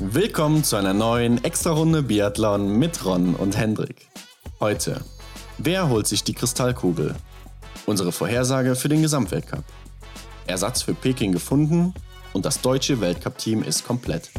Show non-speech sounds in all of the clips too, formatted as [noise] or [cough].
Willkommen zu einer neuen Extra-Runde Biathlon mit Ron und Hendrik. Heute, wer holt sich die Kristallkugel? Unsere Vorhersage für den Gesamtweltcup. Ersatz für Peking gefunden und das deutsche Weltcup-Team ist komplett.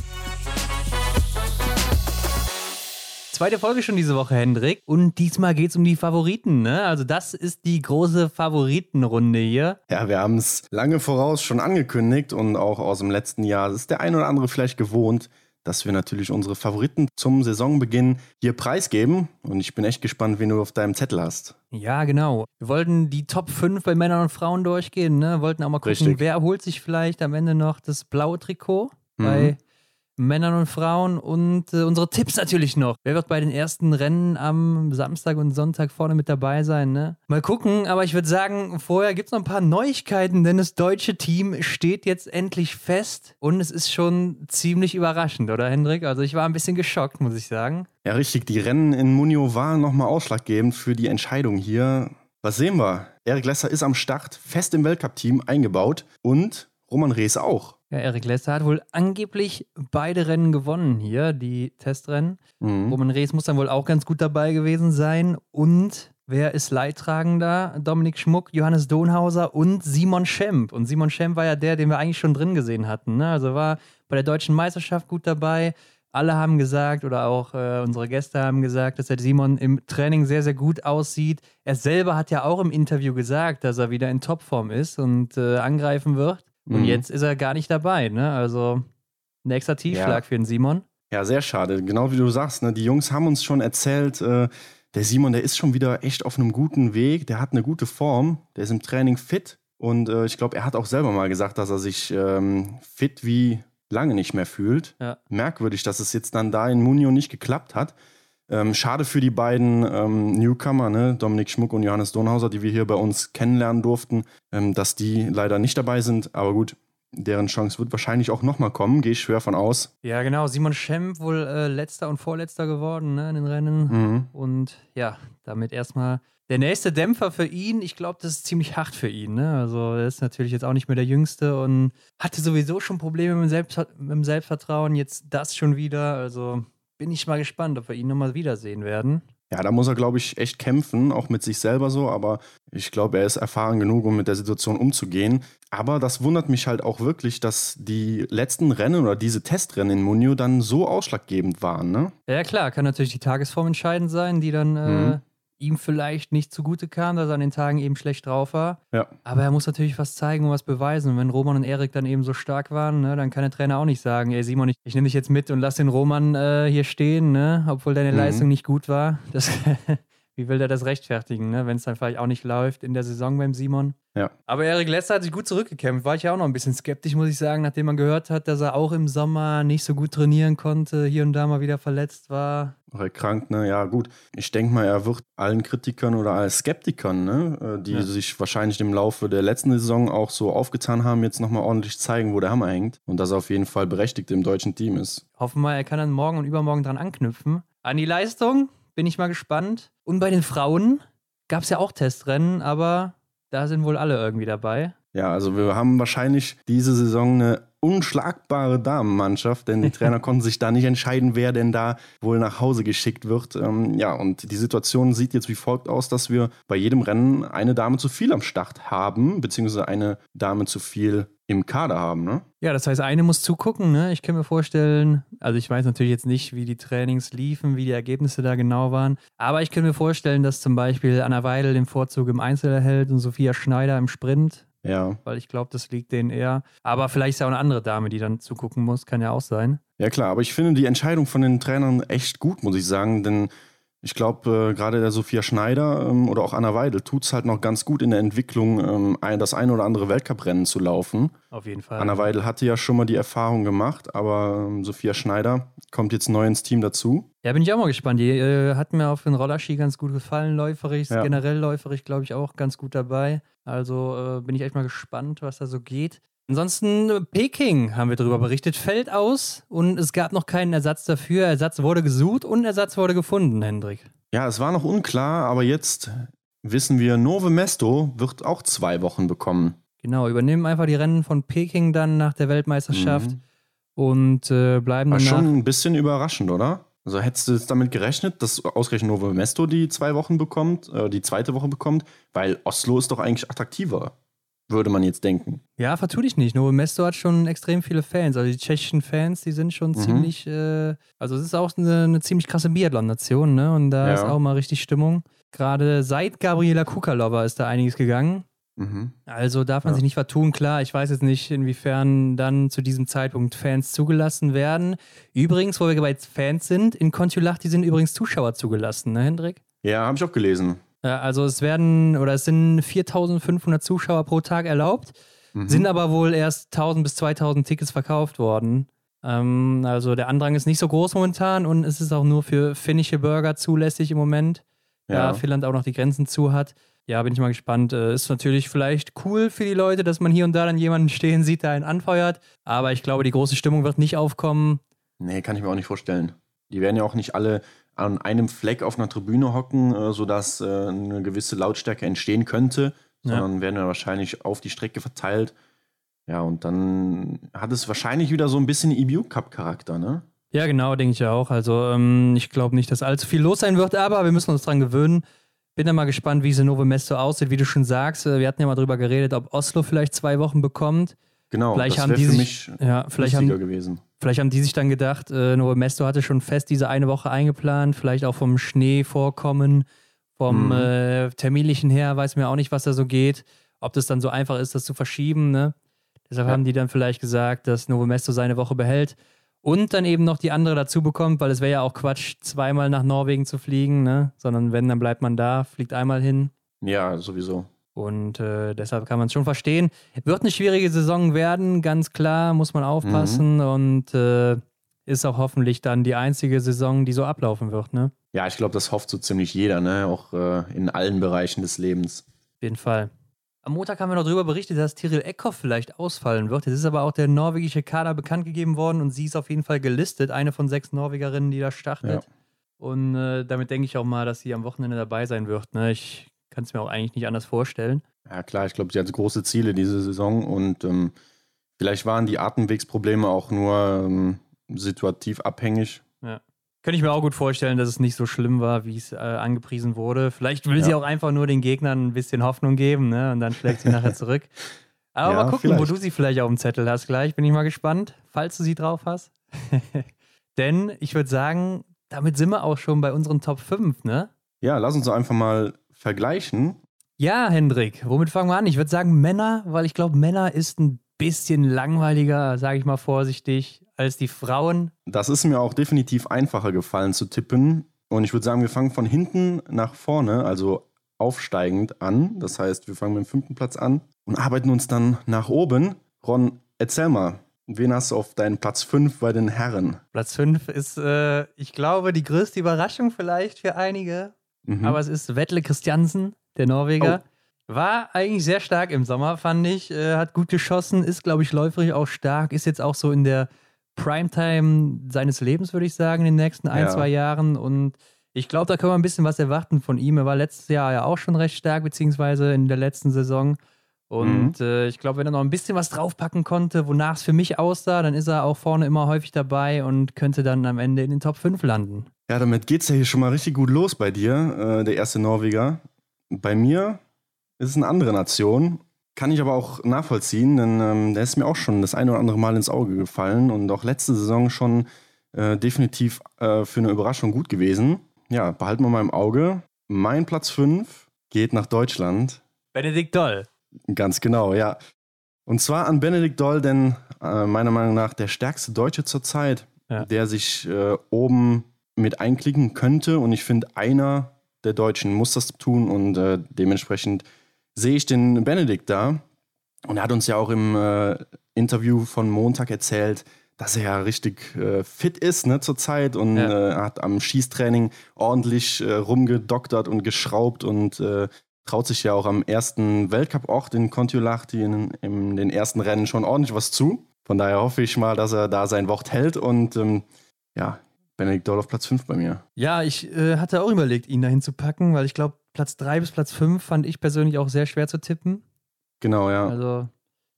Zweite Folge schon diese Woche, Hendrik. Und diesmal geht es um die Favoriten. Ne? Also das ist die große Favoritenrunde hier. Ja, wir haben es lange voraus schon angekündigt und auch aus dem letzten Jahr. Das ist der ein oder andere vielleicht gewohnt, dass wir natürlich unsere Favoriten zum Saisonbeginn hier preisgeben. Und ich bin echt gespannt, wen du auf deinem Zettel hast. Ja, genau. Wir wollten die Top 5 bei Männern und Frauen durchgehen. Ne? Wollten auch mal gucken, Richtig. wer holt sich vielleicht am Ende noch das blaue Trikot mhm. Männern und Frauen und äh, unsere Tipps natürlich noch. Wer wird bei den ersten Rennen am Samstag und Sonntag vorne mit dabei sein? Ne? Mal gucken, aber ich würde sagen, vorher gibt es noch ein paar Neuigkeiten, denn das deutsche Team steht jetzt endlich fest und es ist schon ziemlich überraschend, oder Hendrik? Also ich war ein bisschen geschockt, muss ich sagen. Ja, richtig. Die Rennen in Munio waren nochmal ausschlaggebend für die Entscheidung hier. Was sehen wir? Erik Lesser ist am Start, fest im Weltcup-Team eingebaut und Roman Rees auch. Ja, Erik Lesser hat wohl angeblich beide Rennen gewonnen hier, die Testrennen. Mhm. Roman Rees muss dann wohl auch ganz gut dabei gewesen sein. Und wer ist Leidtragender? Dominik Schmuck, Johannes Donhauser und Simon Schemp. Und Simon Schemp war ja der, den wir eigentlich schon drin gesehen hatten. Ne? Also war bei der deutschen Meisterschaft gut dabei. Alle haben gesagt oder auch äh, unsere Gäste haben gesagt, dass der Simon im Training sehr, sehr gut aussieht. Er selber hat ja auch im Interview gesagt, dass er wieder in Topform ist und äh, angreifen wird. Und mhm. jetzt ist er gar nicht dabei, ne? Also nächster Tiefschlag ja. für den Simon. Ja, sehr schade. Genau wie du sagst, ne? die Jungs haben uns schon erzählt, äh, der Simon, der ist schon wieder echt auf einem guten Weg, der hat eine gute Form, der ist im Training fit und äh, ich glaube, er hat auch selber mal gesagt, dass er sich ähm, fit wie lange nicht mehr fühlt. Ja. Merkwürdig, dass es jetzt dann da in Munio nicht geklappt hat. Ähm, schade für die beiden ähm, Newcomer, ne? Dominik Schmuck und Johannes Donhauser, die wir hier bei uns kennenlernen durften, ähm, dass die leider nicht dabei sind. Aber gut, deren Chance wird wahrscheinlich auch nochmal kommen, gehe ich schwer von aus. Ja, genau. Simon Schemp wohl äh, letzter und vorletzter geworden ne, in den Rennen. Mhm. Und ja, damit erstmal der nächste Dämpfer für ihn. Ich glaube, das ist ziemlich hart für ihn. Ne? Also, er ist natürlich jetzt auch nicht mehr der Jüngste und hatte sowieso schon Probleme mit dem, Selbst mit dem Selbstvertrauen. Jetzt das schon wieder. Also, bin ich mal gespannt, ob wir ihn nochmal wiedersehen werden. Ja, da muss er, glaube ich, echt kämpfen, auch mit sich selber so. Aber ich glaube, er ist erfahren genug, um mit der Situation umzugehen. Aber das wundert mich halt auch wirklich, dass die letzten Rennen oder diese Testrennen in Munio dann so ausschlaggebend waren. Ne? Ja, klar, kann natürlich die Tagesform entscheidend sein, die dann äh, mhm ihm vielleicht nicht zugute kam, dass er an den Tagen eben schlecht drauf war. Ja. Aber er muss natürlich was zeigen und was beweisen. Und wenn Roman und Erik dann eben so stark waren, ne, dann kann der Trainer auch nicht sagen, ey Simon, ich, ich nehme dich jetzt mit und lass den Roman äh, hier stehen, ne, obwohl deine mhm. Leistung nicht gut war. Das [laughs] wie will der das rechtfertigen, ne? wenn es dann vielleicht auch nicht läuft in der Saison beim Simon? Ja. Aber Erik Lesser hat sich gut zurückgekämpft. War ich ja auch noch ein bisschen skeptisch, muss ich sagen, nachdem man gehört hat, dass er auch im Sommer nicht so gut trainieren konnte, hier und da mal wieder verletzt war. Auch erkrankt, ne? Ja, gut. Ich denke mal, er wird allen Kritikern oder allen Skeptikern, ne, äh, die ja. sich wahrscheinlich im Laufe der letzten Saison auch so aufgetan haben, jetzt nochmal ordentlich zeigen, wo der Hammer hängt. Und dass er auf jeden Fall berechtigt im deutschen Team ist. Hoffen wir, er kann dann morgen und übermorgen dran anknüpfen. An die Leistung bin ich mal gespannt. Und bei den Frauen gab es ja auch Testrennen, aber da sind wohl alle irgendwie dabei. Ja, also wir haben wahrscheinlich diese Saison eine unschlagbare Damenmannschaft, denn die Trainer [laughs] konnten sich da nicht entscheiden, wer denn da wohl nach Hause geschickt wird. Ähm, ja, und die Situation sieht jetzt wie folgt aus, dass wir bei jedem Rennen eine Dame zu viel am Start haben, beziehungsweise eine Dame zu viel im Kader haben, ne? Ja, das heißt, eine muss zugucken, ne? Ich kann mir vorstellen, also ich weiß natürlich jetzt nicht, wie die Trainings liefen, wie die Ergebnisse da genau waren, aber ich kann mir vorstellen, dass zum Beispiel Anna Weidel den Vorzug im Einzel erhält und Sophia Schneider im Sprint. Ja. Weil ich glaube, das liegt denen eher. Aber vielleicht ist ja auch eine andere Dame, die dann zugucken muss, kann ja auch sein. Ja, klar, aber ich finde die Entscheidung von den Trainern echt gut, muss ich sagen, denn ich glaube, äh, gerade der Sophia Schneider ähm, oder auch Anna Weidel tut es halt noch ganz gut in der Entwicklung, ähm, ein, das ein oder andere Weltcuprennen zu laufen. Auf jeden Fall. Anna Weidel hatte ja schon mal die Erfahrung gemacht, aber ähm, Sophia Schneider kommt jetzt neu ins Team dazu. Ja, bin ich auch mal gespannt. Die äh, hat mir auf den Rollerski ganz gut gefallen, läuferig, ja. generell läuferig, glaube ich, auch ganz gut dabei. Also äh, bin ich echt mal gespannt, was da so geht. Ansonsten äh, Peking haben wir darüber berichtet, fällt aus und es gab noch keinen Ersatz dafür. Ersatz wurde gesucht und Ersatz wurde gefunden, Hendrik. Ja, es war noch unklar, aber jetzt wissen wir, Nove Mesto wird auch zwei Wochen bekommen. Genau, übernehmen einfach die Rennen von Peking dann nach der Weltmeisterschaft. Mhm. und äh, bleiben War schon ein bisschen überraschend, oder? Also hättest du jetzt damit gerechnet, dass ausgerechnet Novo Mesto die zwei Wochen bekommt, äh, die zweite Woche bekommt? Weil Oslo ist doch eigentlich attraktiver, würde man jetzt denken. Ja, vertu dich nicht. Novo Mesto hat schon extrem viele Fans. Also die tschechischen Fans, die sind schon mhm. ziemlich, äh, also es ist auch eine, eine ziemlich krasse Biathlon-Nation, ne? Und da ja. ist auch mal richtig Stimmung. Gerade seit Gabriela Kukalova ist da einiges gegangen. Mhm. Also darf man ja. sich nicht vertun. Klar, ich weiß jetzt nicht, inwiefern dann zu diesem Zeitpunkt Fans zugelassen werden. Übrigens, wo wir bei Fans sind, in Kontiolahti sind übrigens Zuschauer zugelassen, ne, Hendrik? Ja, habe ich auch gelesen. Ja, also es werden oder es sind 4500 Zuschauer pro Tag erlaubt, mhm. sind aber wohl erst 1000 bis 2000 Tickets verkauft worden. Ähm, also der Andrang ist nicht so groß momentan und es ist auch nur für finnische Bürger zulässig im Moment, ja. da Finnland auch noch die Grenzen zu hat ja, bin ich mal gespannt. Äh, ist natürlich vielleicht cool für die Leute, dass man hier und da dann jemanden stehen sieht, der einen anfeuert. Aber ich glaube, die große Stimmung wird nicht aufkommen. Nee, kann ich mir auch nicht vorstellen. Die werden ja auch nicht alle an einem Fleck auf einer Tribüne hocken, äh, sodass äh, eine gewisse Lautstärke entstehen könnte, sondern ja. werden ja wahrscheinlich auf die Strecke verteilt. Ja, und dann hat es wahrscheinlich wieder so ein bisschen EBU-Cup-Charakter, ne? Ja, genau, denke ich auch. Also ähm, ich glaube nicht, dass allzu viel los sein wird, aber wir müssen uns daran gewöhnen. Bin dann mal gespannt, wie diese Novo Mesto aussieht. Wie du schon sagst, äh, wir hatten ja mal drüber geredet, ob Oslo vielleicht zwei Wochen bekommt. Genau, vielleicht das haben die für sich, mich ja, vielleicht haben, gewesen. Vielleicht haben die sich dann gedacht, äh, Novo Mesto hatte schon fest diese eine Woche eingeplant, vielleicht auch vom Schneevorkommen, vom mhm. äh, terminlichen her, weiß mir auch nicht, was da so geht. Ob das dann so einfach ist, das zu verschieben. Ne? Deshalb ja. haben die dann vielleicht gesagt, dass Novo Mesto seine Woche behält und dann eben noch die andere dazu bekommt, weil es wäre ja auch Quatsch, zweimal nach Norwegen zu fliegen, ne? sondern wenn, dann bleibt man da, fliegt einmal hin. Ja, sowieso. Und äh, deshalb kann man es schon verstehen. Wird eine schwierige Saison werden, ganz klar, muss man aufpassen mhm. und äh, ist auch hoffentlich dann die einzige Saison, die so ablaufen wird. Ne? Ja, ich glaube, das hofft so ziemlich jeder, ne? auch äh, in allen Bereichen des Lebens. Auf jeden Fall. Am Montag haben wir noch darüber berichtet, dass Tiril Eckhoff vielleicht ausfallen wird. Jetzt ist aber auch der norwegische Kader bekannt gegeben worden und sie ist auf jeden Fall gelistet, eine von sechs Norwegerinnen, die da startet. Ja. Und äh, damit denke ich auch mal, dass sie am Wochenende dabei sein wird. Ne? Ich kann es mir auch eigentlich nicht anders vorstellen. Ja, klar, ich glaube, sie hat große Ziele diese Saison und ähm, vielleicht waren die Atemwegsprobleme auch nur ähm, situativ abhängig. Ja. Könnte ich mir auch gut vorstellen, dass es nicht so schlimm war, wie es äh, angepriesen wurde. Vielleicht will ja. sie auch einfach nur den Gegnern ein bisschen Hoffnung geben, ne? Und dann schlägt sie nachher zurück. [laughs] Aber ja, mal gucken, vielleicht. wo du sie vielleicht auf dem Zettel hast gleich. Bin ich mal gespannt, falls du sie drauf hast. [laughs] Denn ich würde sagen, damit sind wir auch schon bei unseren Top 5, ne? Ja, lass uns einfach mal vergleichen. Ja, Hendrik, womit fangen wir an? Ich würde sagen Männer, weil ich glaube, Männer ist ein bisschen langweiliger, sage ich mal vorsichtig als die Frauen. Das ist mir auch definitiv einfacher gefallen zu tippen. Und ich würde sagen, wir fangen von hinten nach vorne, also aufsteigend an. Das heißt, wir fangen mit dem fünften Platz an und arbeiten uns dann nach oben. Ron, erzähl mal, wen hast du auf deinen Platz 5 bei den Herren? Platz 5 ist, äh, ich glaube, die größte Überraschung vielleicht für einige. Mhm. Aber es ist Wettle Christiansen, der Norweger. Oh. War eigentlich sehr stark im Sommer, fand ich. Äh, hat gut geschossen, ist, glaube ich, läuferisch auch stark. Ist jetzt auch so in der Primetime seines Lebens, würde ich sagen, in den nächsten ein, ja. zwei Jahren. Und ich glaube, da können wir ein bisschen was erwarten von ihm. Er war letztes Jahr ja auch schon recht stark, beziehungsweise in der letzten Saison. Und mhm. äh, ich glaube, wenn er noch ein bisschen was draufpacken konnte, wonach es für mich aussah, dann ist er auch vorne immer häufig dabei und könnte dann am Ende in den Top 5 landen. Ja, damit geht es ja hier schon mal richtig gut los bei dir, äh, der erste Norweger. Bei mir ist es eine andere Nation kann ich aber auch nachvollziehen, denn ähm, der ist mir auch schon das ein oder andere Mal ins Auge gefallen und auch letzte Saison schon äh, definitiv äh, für eine Überraschung gut gewesen. Ja, behalten wir mal im Auge. Mein Platz 5 geht nach Deutschland. Benedikt Doll. Ganz genau, ja. Und zwar an Benedikt Doll, denn äh, meiner Meinung nach der stärkste Deutsche zurzeit, ja. der sich äh, oben mit einklicken könnte. Und ich finde, einer der Deutschen muss das tun und äh, dementsprechend sehe ich den Benedikt da. Und er hat uns ja auch im äh, Interview von Montag erzählt, dass er ja richtig äh, fit ist ne, zurzeit und ja. äh, hat am Schießtraining ordentlich äh, rumgedoktert und geschraubt und äh, traut sich ja auch am ersten Weltcup-Ort in Kontiolahti in, in, den ersten Rennen schon ordentlich was zu. Von daher hoffe ich mal, dass er da sein Wort hält und ähm, ja, Benedikt Doll auf Platz 5 bei mir. Ja, ich äh, hatte auch überlegt, ihn dahin zu packen, weil ich glaube, Platz 3 bis Platz 5 fand ich persönlich auch sehr schwer zu tippen. Genau, ja. Also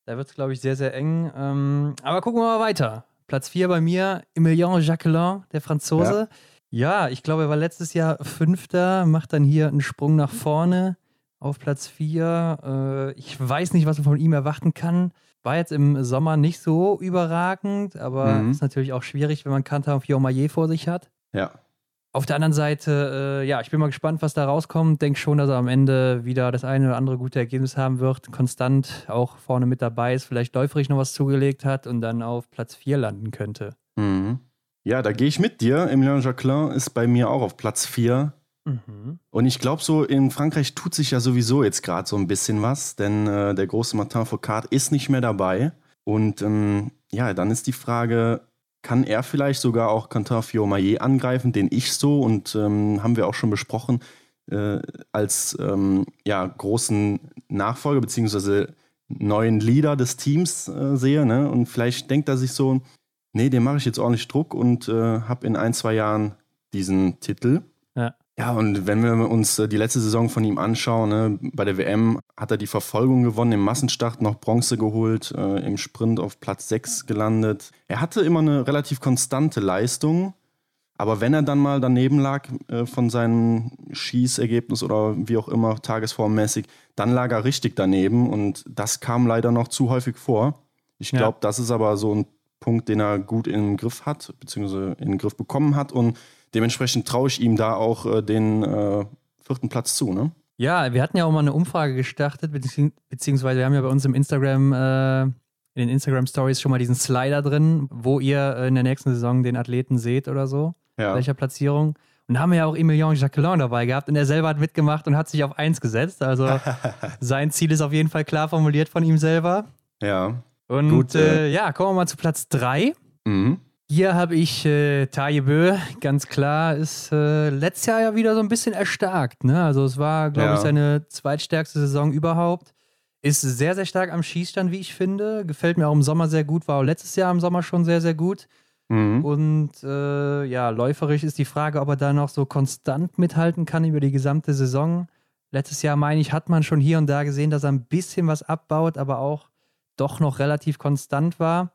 da wird es, glaube ich, sehr, sehr eng. Ähm, aber gucken wir mal weiter. Platz 4 bei mir, Emilien Jacquelin, der Franzose. Ja. ja, ich glaube, er war letztes Jahr Fünfter, macht dann hier einen Sprung nach vorne auf Platz 4. Äh, ich weiß nicht, was man von ihm erwarten kann. War jetzt im Sommer nicht so überragend, aber mhm. ist natürlich auch schwierig, wenn man Kantar und Fiomaye vor sich hat. Ja. Auf der anderen Seite, äh, ja, ich bin mal gespannt, was da rauskommt. Denke schon, dass er am Ende wieder das eine oder andere gute Ergebnis haben wird. Konstant auch vorne mit dabei ist, vielleicht läuferig noch was zugelegt hat und dann auf Platz 4 landen könnte. Mhm. Ja, da gehe ich mit dir. Emilien Jacquelin ist bei mir auch auf Platz 4. Mhm. Und ich glaube, so in Frankreich tut sich ja sowieso jetzt gerade so ein bisschen was, denn äh, der große Martin Foucault ist nicht mehr dabei. Und ähm, ja, dann ist die Frage, kann er vielleicht sogar auch Quentin Fiormaillet angreifen, den ich so und ähm, haben wir auch schon besprochen, äh, als ähm, ja, großen Nachfolger bzw. neuen Leader des Teams äh, sehe. Ne? Und vielleicht denkt er sich so, nee, dem mache ich jetzt ordentlich Druck und äh, habe in ein, zwei Jahren diesen Titel. Ja. Und wenn wir uns äh, die letzte Saison von ihm anschauen, ne, bei der WM hat er die Verfolgung gewonnen, im Massenstart noch Bronze geholt, äh, im Sprint auf Platz 6 gelandet. Er hatte immer eine relativ konstante Leistung, aber wenn er dann mal daneben lag äh, von seinem Schießergebnis oder wie auch immer, tagesformmäßig, dann lag er richtig daneben und das kam leider noch zu häufig vor. Ich glaube, ja. das ist aber so ein Punkt, den er gut im Griff hat, beziehungsweise in den Griff bekommen hat und dementsprechend traue ich ihm da auch äh, den äh, vierten Platz zu, ne? Ja, wir hatten ja auch mal eine Umfrage gestartet, beziehungsweise wir haben ja bei uns im Instagram, äh, in den Instagram Stories schon mal diesen Slider drin, wo ihr äh, in der nächsten Saison den Athleten seht oder so, ja. welcher Platzierung. Und da haben wir ja auch Emilien Jacquelin dabei gehabt und er selber hat mitgemacht und hat sich auf eins gesetzt. Also [laughs] sein Ziel ist auf jeden Fall klar formuliert von ihm selber. Ja. Und Gut, äh, äh ja, kommen wir mal zu Platz 3. Mhm. Hier habe ich äh, Taye Bö, ganz klar, ist äh, letztes Jahr ja wieder so ein bisschen erstarkt. Ne? Also es war, glaube ja. ich, seine zweitstärkste Saison überhaupt. Ist sehr, sehr stark am Schießstand, wie ich finde. Gefällt mir auch im Sommer sehr gut, war auch letztes Jahr im Sommer schon sehr, sehr gut. Mhm. Und äh, ja, läuferisch ist die Frage, ob er da noch so konstant mithalten kann über die gesamte Saison. Letztes Jahr, meine ich, hat man schon hier und da gesehen, dass er ein bisschen was abbaut, aber auch doch noch relativ konstant war.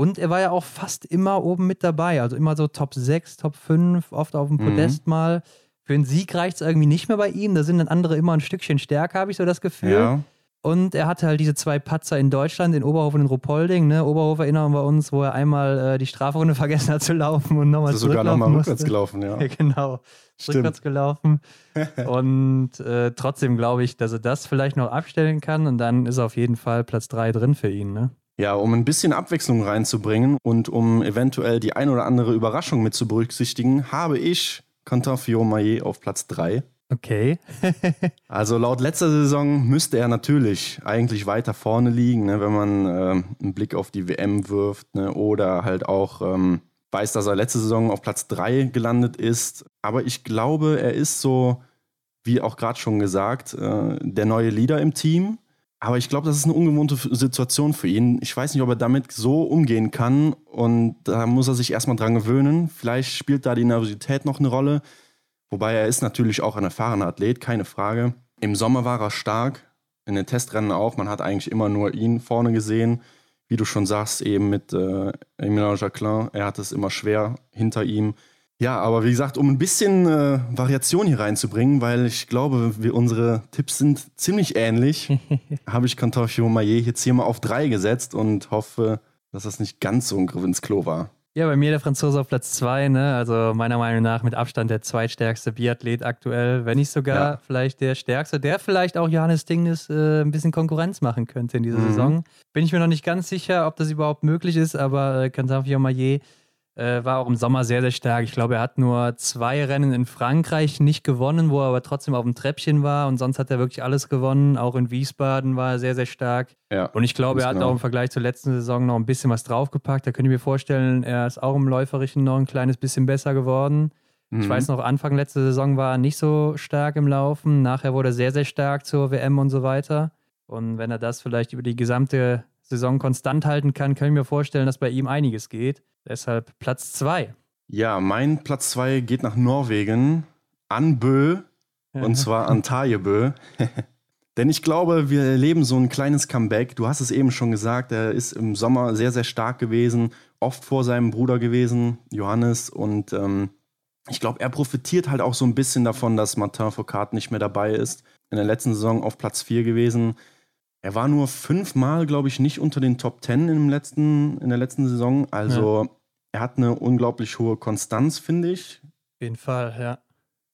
Und er war ja auch fast immer oben mit dabei. Also immer so Top 6, Top 5, oft auf dem mhm. Podest mhm. mal. Für einen Sieg reicht es irgendwie nicht mehr bei ihm. Da sind dann andere immer ein Stückchen stärker, habe ich so das Gefühl. Ja. Und er hatte halt diese zwei Patzer in Deutschland, in Oberhof und in Ruppolding. Ne? Oberhof erinnern wir uns, wo er einmal äh, die Strafrunde [laughs] vergessen hat zu laufen und nochmal also sogar nochmal rückwärts gelaufen, ja. ja [laughs] genau, Stimmt. rückwärts gelaufen. [laughs] und äh, trotzdem glaube ich, dass er das vielleicht noch abstellen kann und dann ist auf jeden Fall Platz 3 drin für ihn. Ne? Ja, um ein bisschen Abwechslung reinzubringen und um eventuell die ein oder andere Überraschung mit zu berücksichtigen, habe ich Quentin Fillon-Maillet auf Platz 3. Okay. [laughs] also laut letzter Saison müsste er natürlich eigentlich weiter vorne liegen, ne, wenn man äh, einen Blick auf die WM wirft ne, oder halt auch ähm, weiß, dass er letzte Saison auf Platz 3 gelandet ist. Aber ich glaube, er ist so, wie auch gerade schon gesagt, äh, der neue Leader im Team. Aber ich glaube, das ist eine ungewohnte Situation für ihn. Ich weiß nicht, ob er damit so umgehen kann. Und da muss er sich erstmal dran gewöhnen. Vielleicht spielt da die Nervosität noch eine Rolle. Wobei er ist natürlich auch ein erfahrener Athlet, keine Frage. Im Sommer war er stark, in den Testrennen auch. Man hat eigentlich immer nur ihn vorne gesehen. Wie du schon sagst, eben mit äh, Emilien Jacquelin. Er hat es immer schwer hinter ihm. Ja, aber wie gesagt, um ein bisschen äh, Variation hier reinzubringen, weil ich glaube, wir, unsere Tipps sind ziemlich ähnlich, [laughs] habe ich Cantofio Maillet jetzt hier mal auf drei gesetzt und hoffe, dass das nicht ganz so ein Griff ins Klo war. Ja, bei mir der Franzose auf Platz zwei, ne? Also meiner Meinung nach mit Abstand der zweitstärkste Biathlet aktuell, wenn nicht sogar ja. vielleicht der stärkste, der vielleicht auch Johannes Dingnes äh, ein bisschen Konkurrenz machen könnte in dieser mhm. Saison. Bin ich mir noch nicht ganz sicher, ob das überhaupt möglich ist, aber äh, Cantafio Maillet äh, war auch im Sommer sehr, sehr stark. Ich glaube, er hat nur zwei Rennen in Frankreich nicht gewonnen, wo er aber trotzdem auf dem Treppchen war und sonst hat er wirklich alles gewonnen. Auch in Wiesbaden war er sehr, sehr stark. Ja, und ich glaube, er hat genau. auch im Vergleich zur letzten Saison noch ein bisschen was draufgepackt. Da könnt ihr mir vorstellen, er ist auch im Läuferischen noch ein kleines bisschen besser geworden. Mhm. Ich weiß noch, Anfang letzte Saison war er nicht so stark im Laufen. Nachher wurde er sehr, sehr stark zur WM und so weiter. Und wenn er das vielleicht über die gesamte Saison konstant halten kann, kann ich mir vorstellen, dass bei ihm einiges geht. Deshalb Platz 2. Ja, mein Platz 2 geht nach Norwegen, an Bö, und zwar an Tajebö. [laughs] Denn ich glaube, wir erleben so ein kleines Comeback. Du hast es eben schon gesagt, er ist im Sommer sehr, sehr stark gewesen, oft vor seinem Bruder gewesen, Johannes. Und ähm, ich glaube, er profitiert halt auch so ein bisschen davon, dass Martin Foucault nicht mehr dabei ist. In der letzten Saison auf Platz 4 gewesen. Er war nur fünfmal, glaube ich, nicht unter den Top 10 im letzten, in der letzten Saison. Also ja. er hat eine unglaublich hohe Konstanz, finde ich. Auf jeden Fall, ja.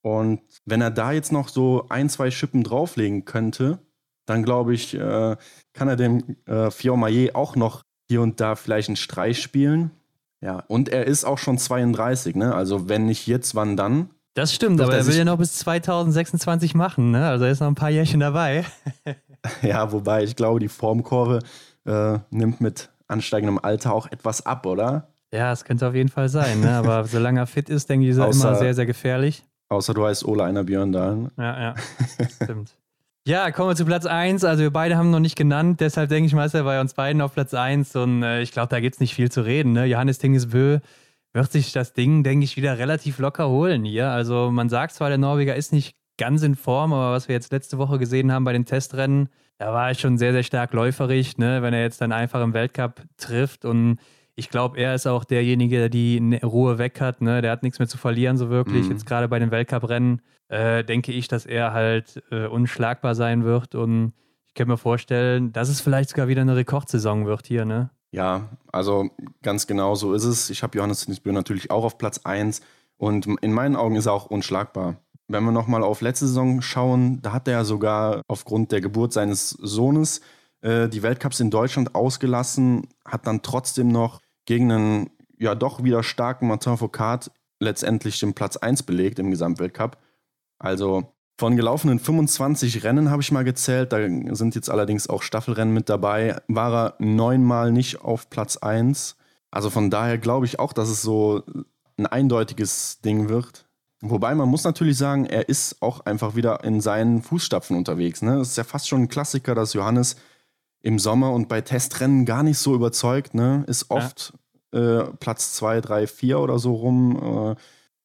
Und wenn er da jetzt noch so ein, zwei Schippen drauflegen könnte, dann glaube ich, äh, kann er dem äh, Fiormaillet auch noch hier und da vielleicht einen Streich spielen. Ja, und er ist auch schon 32, ne? Also wenn nicht jetzt, wann dann? Das stimmt, aber er will ja noch bis 2026 machen, ne? Also er ist noch ein paar Jährchen dabei. [laughs] [laughs] ja, wobei ich glaube, die Formkurve äh, nimmt mit ansteigendem Alter auch etwas ab, oder? Ja, es könnte auf jeden Fall sein, ne? aber [laughs] solange er fit ist, denke ich, ist er Außer, immer sehr, sehr gefährlich. Außer du heißt Ola einer Björn Dahl. Ja, ja. [laughs] Stimmt. Ja, kommen wir zu Platz 1. Also wir beide haben noch nicht genannt, deshalb denke ich mal, ist er bei uns beiden auf Platz 1 und äh, ich glaube, da gibt es nicht viel zu reden. Ne? Johannes Tingesbö wird sich das Ding, denke ich, wieder relativ locker holen hier. Also man sagt zwar, der Norweger ist nicht ganz in Form, aber was wir jetzt letzte Woche gesehen haben bei den Testrennen, da war er schon sehr, sehr stark läuferig, ne? wenn er jetzt dann einfach im Weltcup trifft und ich glaube, er ist auch derjenige, der die Ruhe weg hat. Ne? Der hat nichts mehr zu verlieren, so wirklich. Mhm. Jetzt gerade bei den Weltcuprennen äh, denke ich, dass er halt äh, unschlagbar sein wird. Und ich kann mir vorstellen, dass es vielleicht sogar wieder eine Rekordsaison wird hier. Ne? Ja, also ganz genau so ist es. Ich habe Johannes Tinisbö natürlich auch auf Platz 1. Und in meinen Augen ist er auch unschlagbar. Wenn wir nochmal auf letzte Saison schauen, da hat er sogar aufgrund der Geburt seines Sohnes äh, die Weltcups in Deutschland ausgelassen, hat dann trotzdem noch gegen einen ja doch wieder starken Martin Foucault letztendlich den Platz 1 belegt im Gesamtweltcup. Also von gelaufenen 25 Rennen habe ich mal gezählt, da sind jetzt allerdings auch Staffelrennen mit dabei, war er neunmal nicht auf Platz 1. Also von daher glaube ich auch, dass es so ein eindeutiges Ding wird. Wobei man muss natürlich sagen, er ist auch einfach wieder in seinen Fußstapfen unterwegs. Ne? Es ist ja fast schon ein Klassiker, dass Johannes im Sommer und bei Testrennen gar nicht so überzeugt, ne? Ist oft ja. äh, Platz 2, 3, 4 oder so rum äh,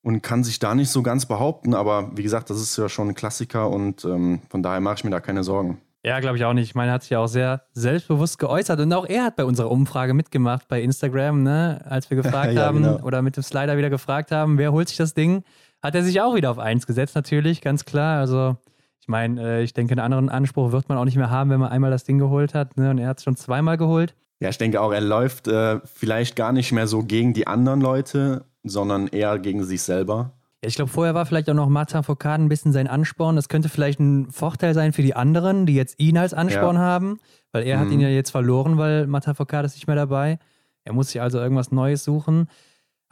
und kann sich da nicht so ganz behaupten. Aber wie gesagt, das ist ja schon ein Klassiker und ähm, von daher mache ich mir da keine Sorgen. Ja, glaube ich auch nicht. Ich meine, er hat sich ja auch sehr selbstbewusst geäußert und auch er hat bei unserer Umfrage mitgemacht bei Instagram, ne? als wir [laughs] gefragt ja, haben genau. oder mit dem Slider wieder gefragt haben, wer holt sich das Ding, hat er sich auch wieder auf 1 gesetzt, natürlich, ganz klar. Also ich meine, äh, ich denke, einen anderen Anspruch wird man auch nicht mehr haben, wenn man einmal das Ding geholt hat. Ne? Und er hat es schon zweimal geholt. Ja, ich denke auch, er läuft äh, vielleicht gar nicht mehr so gegen die anderen Leute, sondern eher gegen sich selber. Ja, ich glaube, vorher war vielleicht auch noch Martin Foucault ein bisschen sein Ansporn. Das könnte vielleicht ein Vorteil sein für die anderen, die jetzt ihn als Ansporn ja. haben, weil er mhm. hat ihn ja jetzt verloren, weil Martin Foucault ist nicht mehr dabei. Er muss sich also irgendwas Neues suchen.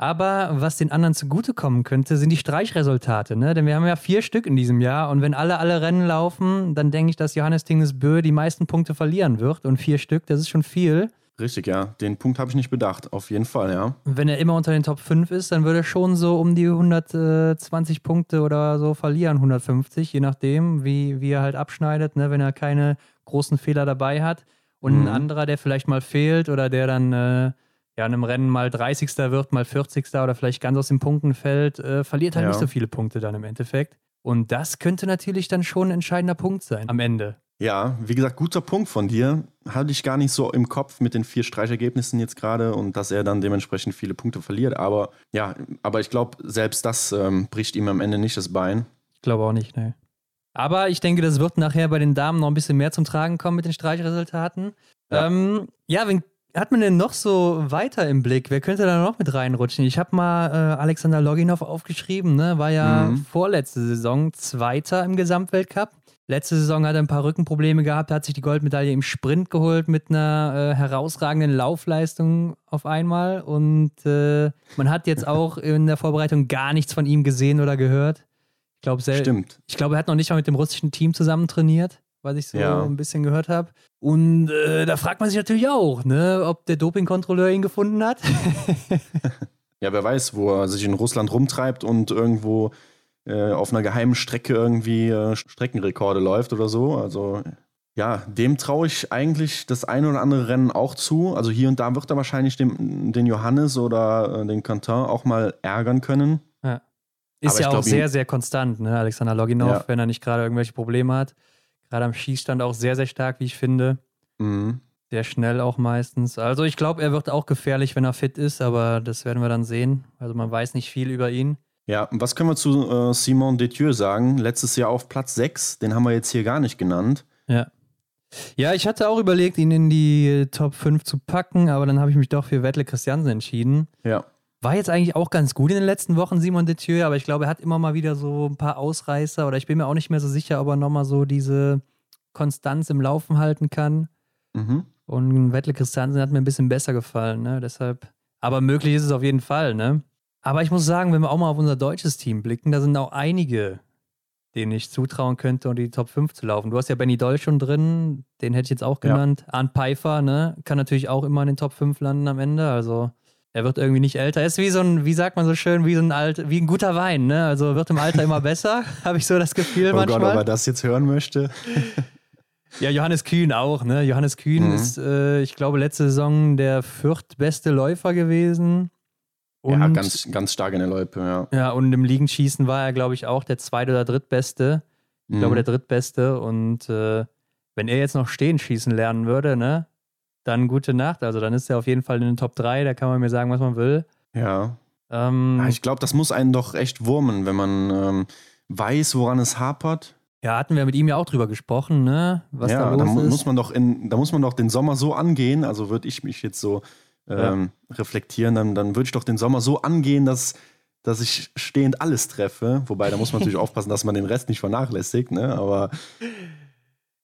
Aber was den anderen zugutekommen könnte, sind die Streichresultate. Ne? Denn wir haben ja vier Stück in diesem Jahr. Und wenn alle alle Rennen laufen, dann denke ich, dass Johannes Tingesbö die meisten Punkte verlieren wird. Und vier Stück, das ist schon viel. Richtig, ja. Den Punkt habe ich nicht bedacht. Auf jeden Fall, ja. Wenn er immer unter den Top 5 ist, dann würde er schon so um die 120 Punkte oder so verlieren, 150, je nachdem, wie, wie er halt abschneidet, ne? wenn er keine großen Fehler dabei hat. Und mhm. ein anderer, der vielleicht mal fehlt oder der dann äh, ja, in einem Rennen mal 30. wird, mal 40. oder vielleicht ganz aus den Punkten fällt, äh, verliert halt ja. nicht so viele Punkte dann im Endeffekt. Und das könnte natürlich dann schon ein entscheidender Punkt sein am Ende. Ja, wie gesagt, guter Punkt von dir. Hatte ich gar nicht so im Kopf mit den vier Streichergebnissen jetzt gerade und dass er dann dementsprechend viele Punkte verliert. Aber ja, aber ich glaube, selbst das ähm, bricht ihm am Ende nicht das Bein. Ich glaube auch nicht, ne. Aber ich denke, das wird nachher bei den Damen noch ein bisschen mehr zum Tragen kommen mit den Streichresultaten. Ja, ähm, ja wen hat man denn noch so weiter im Blick? Wer könnte da noch mit reinrutschen? Ich habe mal äh, Alexander Loginov aufgeschrieben, ne? war ja mhm. vorletzte Saison Zweiter im Gesamtweltcup. Letzte Saison hat er ein paar Rückenprobleme gehabt, hat sich die Goldmedaille im Sprint geholt mit einer äh, herausragenden Laufleistung auf einmal. Und äh, man hat jetzt [laughs] auch in der Vorbereitung gar nichts von ihm gesehen oder gehört. Ich glaube, ich glaube, er hat noch nicht mal mit dem russischen Team zusammen trainiert was ich so ja. ein bisschen gehört habe. Und äh, da fragt man sich natürlich auch, ne, ob der Dopingkontrolleur ihn gefunden hat. [laughs] ja, wer weiß, wo er sich in Russland rumtreibt und irgendwo äh, auf einer geheimen Strecke irgendwie äh, Streckenrekorde läuft oder so. Also ja, dem traue ich eigentlich das eine oder andere Rennen auch zu. Also hier und da wird er wahrscheinlich dem, den Johannes oder äh, den Quentin auch mal ärgern können. Ja. Ist Aber ja auch glaub, sehr, sehr konstant, ne? Alexander Loginov, ja. wenn er nicht gerade irgendwelche Probleme hat Gerade am Schießstand auch sehr, sehr stark, wie ich finde. Mhm. Sehr schnell auch meistens. Also ich glaube, er wird auch gefährlich, wenn er fit ist, aber das werden wir dann sehen. Also man weiß nicht viel über ihn. Ja, was können wir zu äh, Simon Detieu sagen? Letztes Jahr auf Platz 6, den haben wir jetzt hier gar nicht genannt. Ja. Ja, ich hatte auch überlegt, ihn in die Top 5 zu packen, aber dann habe ich mich doch für Wettle Christiansen entschieden. Ja. War jetzt eigentlich auch ganz gut in den letzten Wochen, Simon Detieu, aber ich glaube, er hat immer mal wieder so ein paar Ausreißer oder ich bin mir auch nicht mehr so sicher, ob er nochmal so diese Konstanz im Laufen halten kann. Mhm. Und Wettle Christiansen hat mir ein bisschen besser gefallen, ne? Deshalb. Aber möglich ist es auf jeden Fall, ne? Aber ich muss sagen, wenn wir auch mal auf unser deutsches Team blicken, da sind auch einige, denen ich zutrauen könnte, unter die Top 5 zu laufen. Du hast ja Benny Doll schon drin, den hätte ich jetzt auch genannt. Ja. Arndt Pfeiffer, ne? Kann natürlich auch immer in den Top 5 landen am Ende. Also er wird irgendwie nicht älter. Er ist wie so ein, wie sagt man so schön, wie so ein alt, wie ein guter Wein, ne? Also wird im Alter immer besser, [laughs] habe ich so das Gefühl oh manchmal. Gott, ob er das jetzt hören möchte. Ja, Johannes Kühn auch, ne? Johannes Kühn mhm. ist, äh, ich glaube, letzte Saison der viertbeste Läufer gewesen. Und, ja, ganz, ganz stark in der Loipe, ja. Ja, und im Liegenschießen war er, glaube ich, auch der zweite oder drittbeste. Ich mhm. glaube, der drittbeste. Und äh, wenn er jetzt noch stehen schießen lernen würde, ne, dann gute Nacht. Also dann ist er auf jeden Fall in den Top 3, da kann man mir sagen, was man will. Ja. Ähm, ja ich glaube, das muss einen doch echt wurmen, wenn man ähm, weiß, woran es hapert. Ja, hatten wir mit ihm ja auch drüber gesprochen, ne? Was ja, da, da muss man doch in, da muss man doch den Sommer so angehen. Also würde ich mich jetzt so ähm, ja. reflektieren, dann, dann würde ich doch den Sommer so angehen, dass, dass ich stehend alles treffe. Wobei, da muss man natürlich [laughs] aufpassen, dass man den Rest nicht vernachlässigt, ne? Aber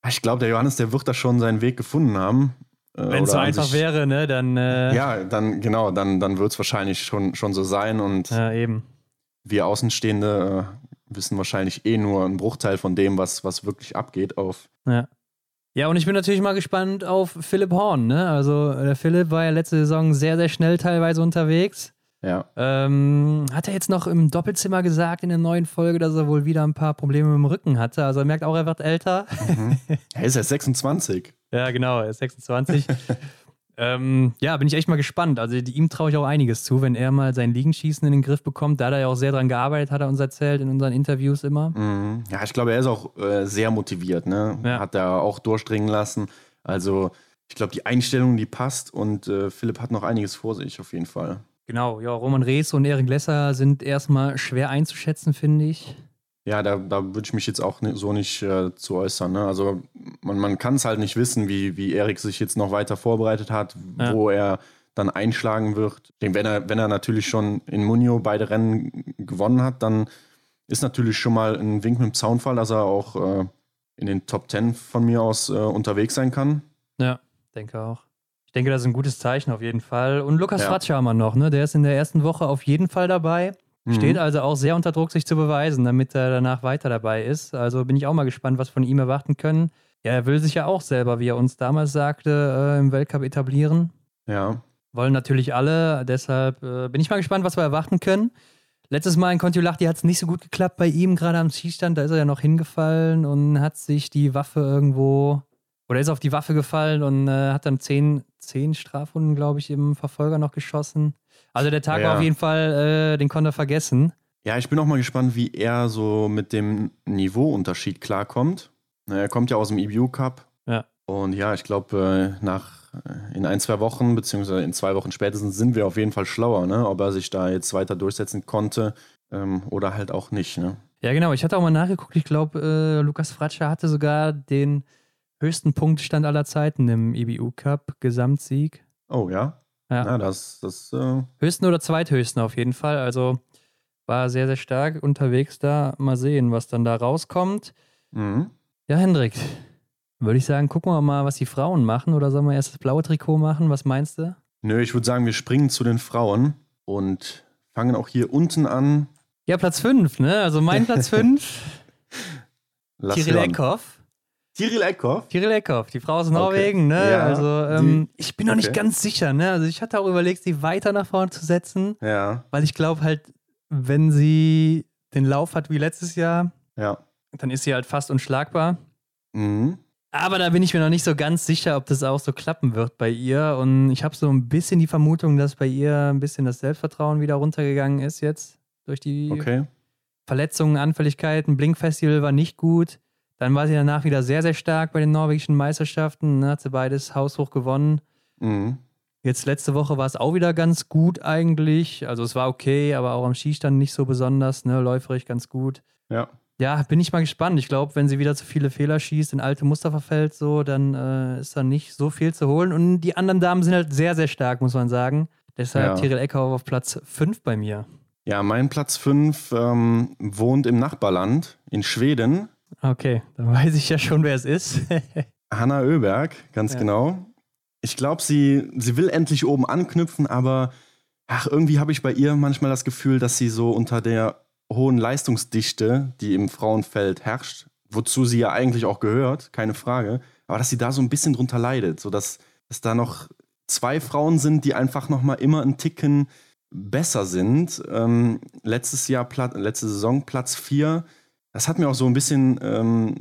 ich glaube, der Johannes, der wird da schon seinen Weg gefunden haben. Äh, Wenn es so einfach sich, wäre, ne, dann. Äh ja, dann, genau, dann, dann wird es wahrscheinlich schon, schon so sein. Und ja, eben. wir Außenstehende äh, wissen wahrscheinlich eh nur einen Bruchteil von dem, was, was wirklich abgeht auf ja. Ja, und ich bin natürlich mal gespannt auf Philipp Horn. Ne? Also der Philipp war ja letzte Saison sehr, sehr schnell teilweise unterwegs. Ja. Ähm, hat er jetzt noch im Doppelzimmer gesagt in der neuen Folge, dass er wohl wieder ein paar Probleme mit dem Rücken hatte. Also er merkt auch, er wird älter. Mhm. [laughs] Er ist erst 26. ja, genau, er ist 26. [laughs] Ähm, ja, bin ich echt mal gespannt. Also ihm traue ich auch einiges zu, wenn er mal sein Liegenschießen in den Griff bekommt. Da hat er ja auch sehr dran gearbeitet, hat er uns erzählt in unseren Interviews immer. Mhm. Ja, ich glaube, er ist auch äh, sehr motiviert. Ne? Ja. Hat er auch durchdringen lassen. Also ich glaube, die Einstellung, die passt und äh, Philipp hat noch einiges vor sich auf jeden Fall. Genau, ja, Roman Rees und Erik Lesser sind erstmal schwer einzuschätzen, finde ich. Ja, da, da würde ich mich jetzt auch so nicht äh, zu äußern. Ne? Also man, man kann es halt nicht wissen, wie, wie Erik sich jetzt noch weiter vorbereitet hat, ja. wo er dann einschlagen wird. Wenn er, wenn er natürlich schon in Munio beide Rennen gewonnen hat, dann ist natürlich schon mal ein Wink mit dem Zaunfall, dass er auch äh, in den Top 10 von mir aus äh, unterwegs sein kann. Ja, denke auch. Ich denke, das ist ein gutes Zeichen auf jeden Fall. Und Lukas ja. Fratscher haben wir noch, ne? Der ist in der ersten Woche auf jeden Fall dabei. Steht mhm. also auch sehr unter Druck, sich zu beweisen, damit er danach weiter dabei ist. Also bin ich auch mal gespannt, was von ihm erwarten können. Ja, er will sich ja auch selber, wie er uns damals sagte, äh, im Weltcup etablieren. Ja. Wollen natürlich alle, deshalb äh, bin ich mal gespannt, was wir erwarten können. Letztes Mal in Kontiolahti hat es nicht so gut geklappt bei ihm, gerade am Schießstand. Da ist er ja noch hingefallen und hat sich die Waffe irgendwo, oder ist auf die Waffe gefallen und äh, hat dann zehn, zehn Strafrunden, glaube ich, im Verfolger noch geschossen. Also der Tag ja. war auf jeden Fall, äh, den konnte er vergessen. Ja, ich bin auch mal gespannt, wie er so mit dem Niveauunterschied klarkommt. Er kommt ja aus dem EBU Cup. Ja. Und ja, ich glaube, äh, nach äh, in ein, zwei Wochen, beziehungsweise in zwei Wochen spätestens, sind wir auf jeden Fall schlauer, ne? ob er sich da jetzt weiter durchsetzen konnte ähm, oder halt auch nicht. Ne? Ja, genau. Ich hatte auch mal nachgeguckt. Ich glaube, äh, Lukas Fratscher hatte sogar den höchsten Punktstand aller Zeiten im EBU Cup, Gesamtsieg. Oh ja. Ja, ja das. das äh Höchsten oder zweithöchsten auf jeden Fall. Also war sehr, sehr stark unterwegs da. Mal sehen, was dann da rauskommt. Mhm. Ja, Hendrik, würde ich sagen, gucken wir mal, was die Frauen machen. Oder sollen wir erst das blaue Trikot machen? Was meinst du? Nö, ich würde sagen, wir springen zu den Frauen und fangen auch hier unten an. Ja, Platz 5, ne? Also mein [laughs] Platz 5. Kirill Eckhoff. Tiril Eckhoff? Tiril Eckhoff, die Frau aus Norwegen, okay. ne? Ja, also ähm, die, ich bin noch okay. nicht ganz sicher, ne? Also ich hatte auch überlegt, sie weiter nach vorne zu setzen. Ja. Weil ich glaube halt, wenn sie den Lauf hat wie letztes Jahr, ja. dann ist sie halt fast unschlagbar. Mhm. Aber da bin ich mir noch nicht so ganz sicher, ob das auch so klappen wird bei ihr. Und ich habe so ein bisschen die Vermutung, dass bei ihr ein bisschen das Selbstvertrauen wieder runtergegangen ist jetzt durch die okay. Verletzungen, Anfälligkeiten. Blinkfestival war nicht gut. Dann war sie danach wieder sehr, sehr stark bei den norwegischen Meisterschaften. Ne? Hat sie beides haushoch gewonnen. Mhm. Jetzt letzte Woche war es auch wieder ganz gut eigentlich. Also es war okay, aber auch am Skistand nicht so besonders, ne? Läuferig ganz gut. Ja. Ja, bin ich mal gespannt. Ich glaube, wenn sie wieder zu viele Fehler schießt, in alte Muster verfällt, so, dann äh, ist da nicht so viel zu holen. Und die anderen Damen sind halt sehr, sehr stark, muss man sagen. Deshalb ja. Tiril Eckhoff auf Platz 5 bei mir. Ja, mein Platz 5 ähm, wohnt im Nachbarland in Schweden. Okay, dann weiß ich ja schon, wer es ist. [laughs] Hanna Oeberg, ganz ja. genau ich glaube, sie, sie will endlich oben anknüpfen, aber ach, irgendwie habe ich bei ihr manchmal das Gefühl, dass sie so unter der hohen Leistungsdichte, die im Frauenfeld herrscht, wozu sie ja eigentlich auch gehört, keine Frage, aber dass sie da so ein bisschen drunter leidet, sodass dass da noch zwei Frauen sind, die einfach noch mal immer einen Ticken besser sind. Ähm, letztes Jahr, letzte Saison Platz 4 das hat mir auch so ein bisschen, ähm,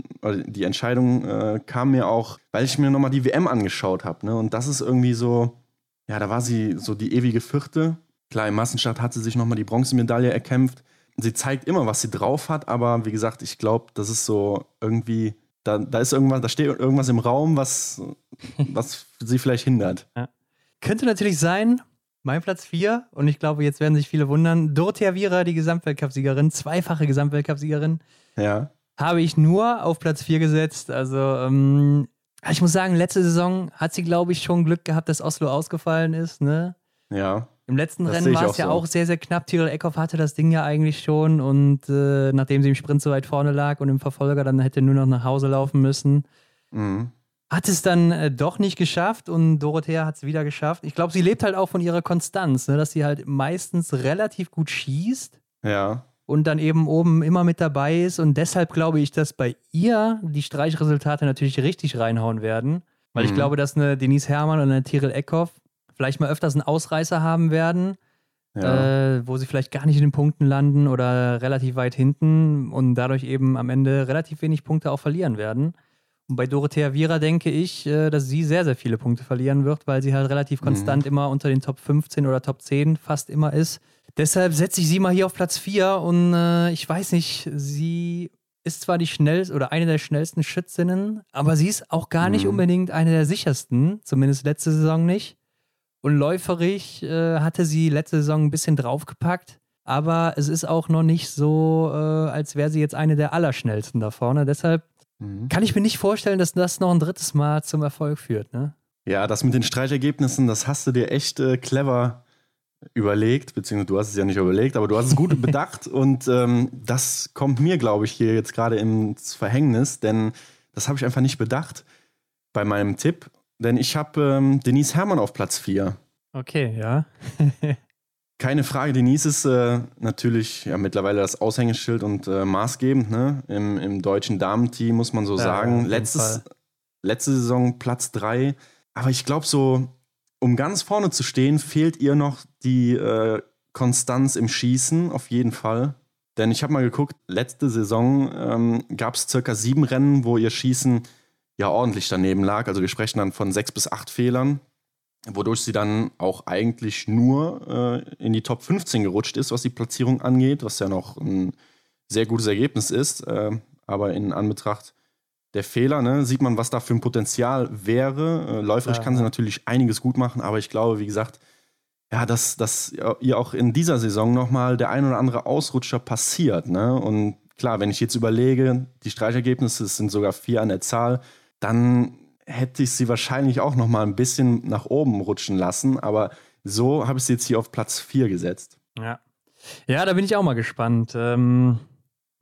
die Entscheidung äh, kam mir auch, weil ich mir nochmal die WM angeschaut habe. Ne? Und das ist irgendwie so, ja, da war sie so die ewige Vierte. Klar, im Massenstart hat sie sich nochmal die Bronzemedaille erkämpft. Sie zeigt immer, was sie drauf hat, aber wie gesagt, ich glaube, das ist so irgendwie, da, da ist irgendwas, da steht irgendwas im Raum, was, was sie vielleicht hindert. Ja. Könnte natürlich sein, mein Platz 4, und ich glaube, jetzt werden sich viele wundern, Dorothea Viera, die Gesamtweltcupsiegerin, zweifache Gesamtweltcupsiegerin. Ja. Habe ich nur auf Platz 4 gesetzt. Also, ähm, ich muss sagen, letzte Saison hat sie, glaube ich, schon Glück gehabt, dass Oslo ausgefallen ist. Ne? Ja. Im letzten Rennen war es ja so. auch sehr, sehr knapp. Tyrell Eckhoff hatte das Ding ja eigentlich schon und äh, nachdem sie im Sprint so weit vorne lag und im Verfolger dann hätte nur noch nach Hause laufen müssen, mhm. Hat es dann äh, doch nicht geschafft und Dorothea hat es wieder geschafft. Ich glaube, sie lebt halt auch von ihrer Konstanz, ne, dass sie halt meistens relativ gut schießt. Ja und dann eben oben immer mit dabei ist. Und deshalb glaube ich, dass bei ihr die Streichresultate natürlich richtig reinhauen werden. Weil mhm. ich glaube, dass eine Denise Herrmann und eine Tiril Eckhoff vielleicht mal öfters einen Ausreißer haben werden, ja. äh, wo sie vielleicht gar nicht in den Punkten landen oder relativ weit hinten und dadurch eben am Ende relativ wenig Punkte auch verlieren werden. Und bei Dorothea Viera denke ich, äh, dass sie sehr, sehr viele Punkte verlieren wird, weil sie halt relativ mhm. konstant immer unter den Top 15 oder Top 10 fast immer ist. Deshalb setze ich sie mal hier auf Platz 4 und äh, ich weiß nicht, sie ist zwar die schnellste oder eine der schnellsten Schützinnen, aber sie ist auch gar nicht mhm. unbedingt eine der sichersten, zumindest letzte Saison nicht. Und läuferig äh, hatte sie letzte Saison ein bisschen draufgepackt, aber es ist auch noch nicht so, äh, als wäre sie jetzt eine der allerschnellsten da vorne. Deshalb mhm. kann ich mir nicht vorstellen, dass das noch ein drittes Mal zum Erfolg führt. Ne? Ja, das mit den Streichergebnissen, das hast du dir echt äh, clever überlegt, beziehungsweise du hast es ja nicht überlegt, aber du hast es gut [laughs] bedacht und ähm, das kommt mir, glaube ich, hier jetzt gerade ins Verhängnis, denn das habe ich einfach nicht bedacht bei meinem Tipp, denn ich habe ähm, Denise Herrmann auf Platz 4. Okay, ja. [laughs] Keine Frage, Denise ist äh, natürlich ja, mittlerweile das Aushängeschild und äh, maßgebend ne? Im, Im, deutschen Damenteam, muss man so ja, sagen. Letztes, letzte Saison Platz 3. Aber ich glaube, so um ganz vorne zu stehen, fehlt ihr noch die äh, Konstanz im Schießen, auf jeden Fall. Denn ich habe mal geguckt, letzte Saison ähm, gab es circa sieben Rennen, wo ihr Schießen ja ordentlich daneben lag. Also wir sprechen dann von sechs bis acht Fehlern, wodurch sie dann auch eigentlich nur äh, in die Top 15 gerutscht ist, was die Platzierung angeht, was ja noch ein sehr gutes Ergebnis ist. Äh, aber in Anbetracht der Fehler, ne? sieht man, was da für ein Potenzial wäre. Äh, läuferisch ja, kann sie natürlich einiges gut machen, aber ich glaube, wie gesagt, ja, dass, dass ihr auch in dieser Saison nochmal der ein oder andere Ausrutscher passiert. Ne? Und klar, wenn ich jetzt überlege, die Streichergebnisse sind sogar vier an der Zahl, dann hätte ich sie wahrscheinlich auch nochmal ein bisschen nach oben rutschen lassen. Aber so habe ich sie jetzt hier auf Platz vier gesetzt. Ja. Ja, da bin ich auch mal gespannt. Ähm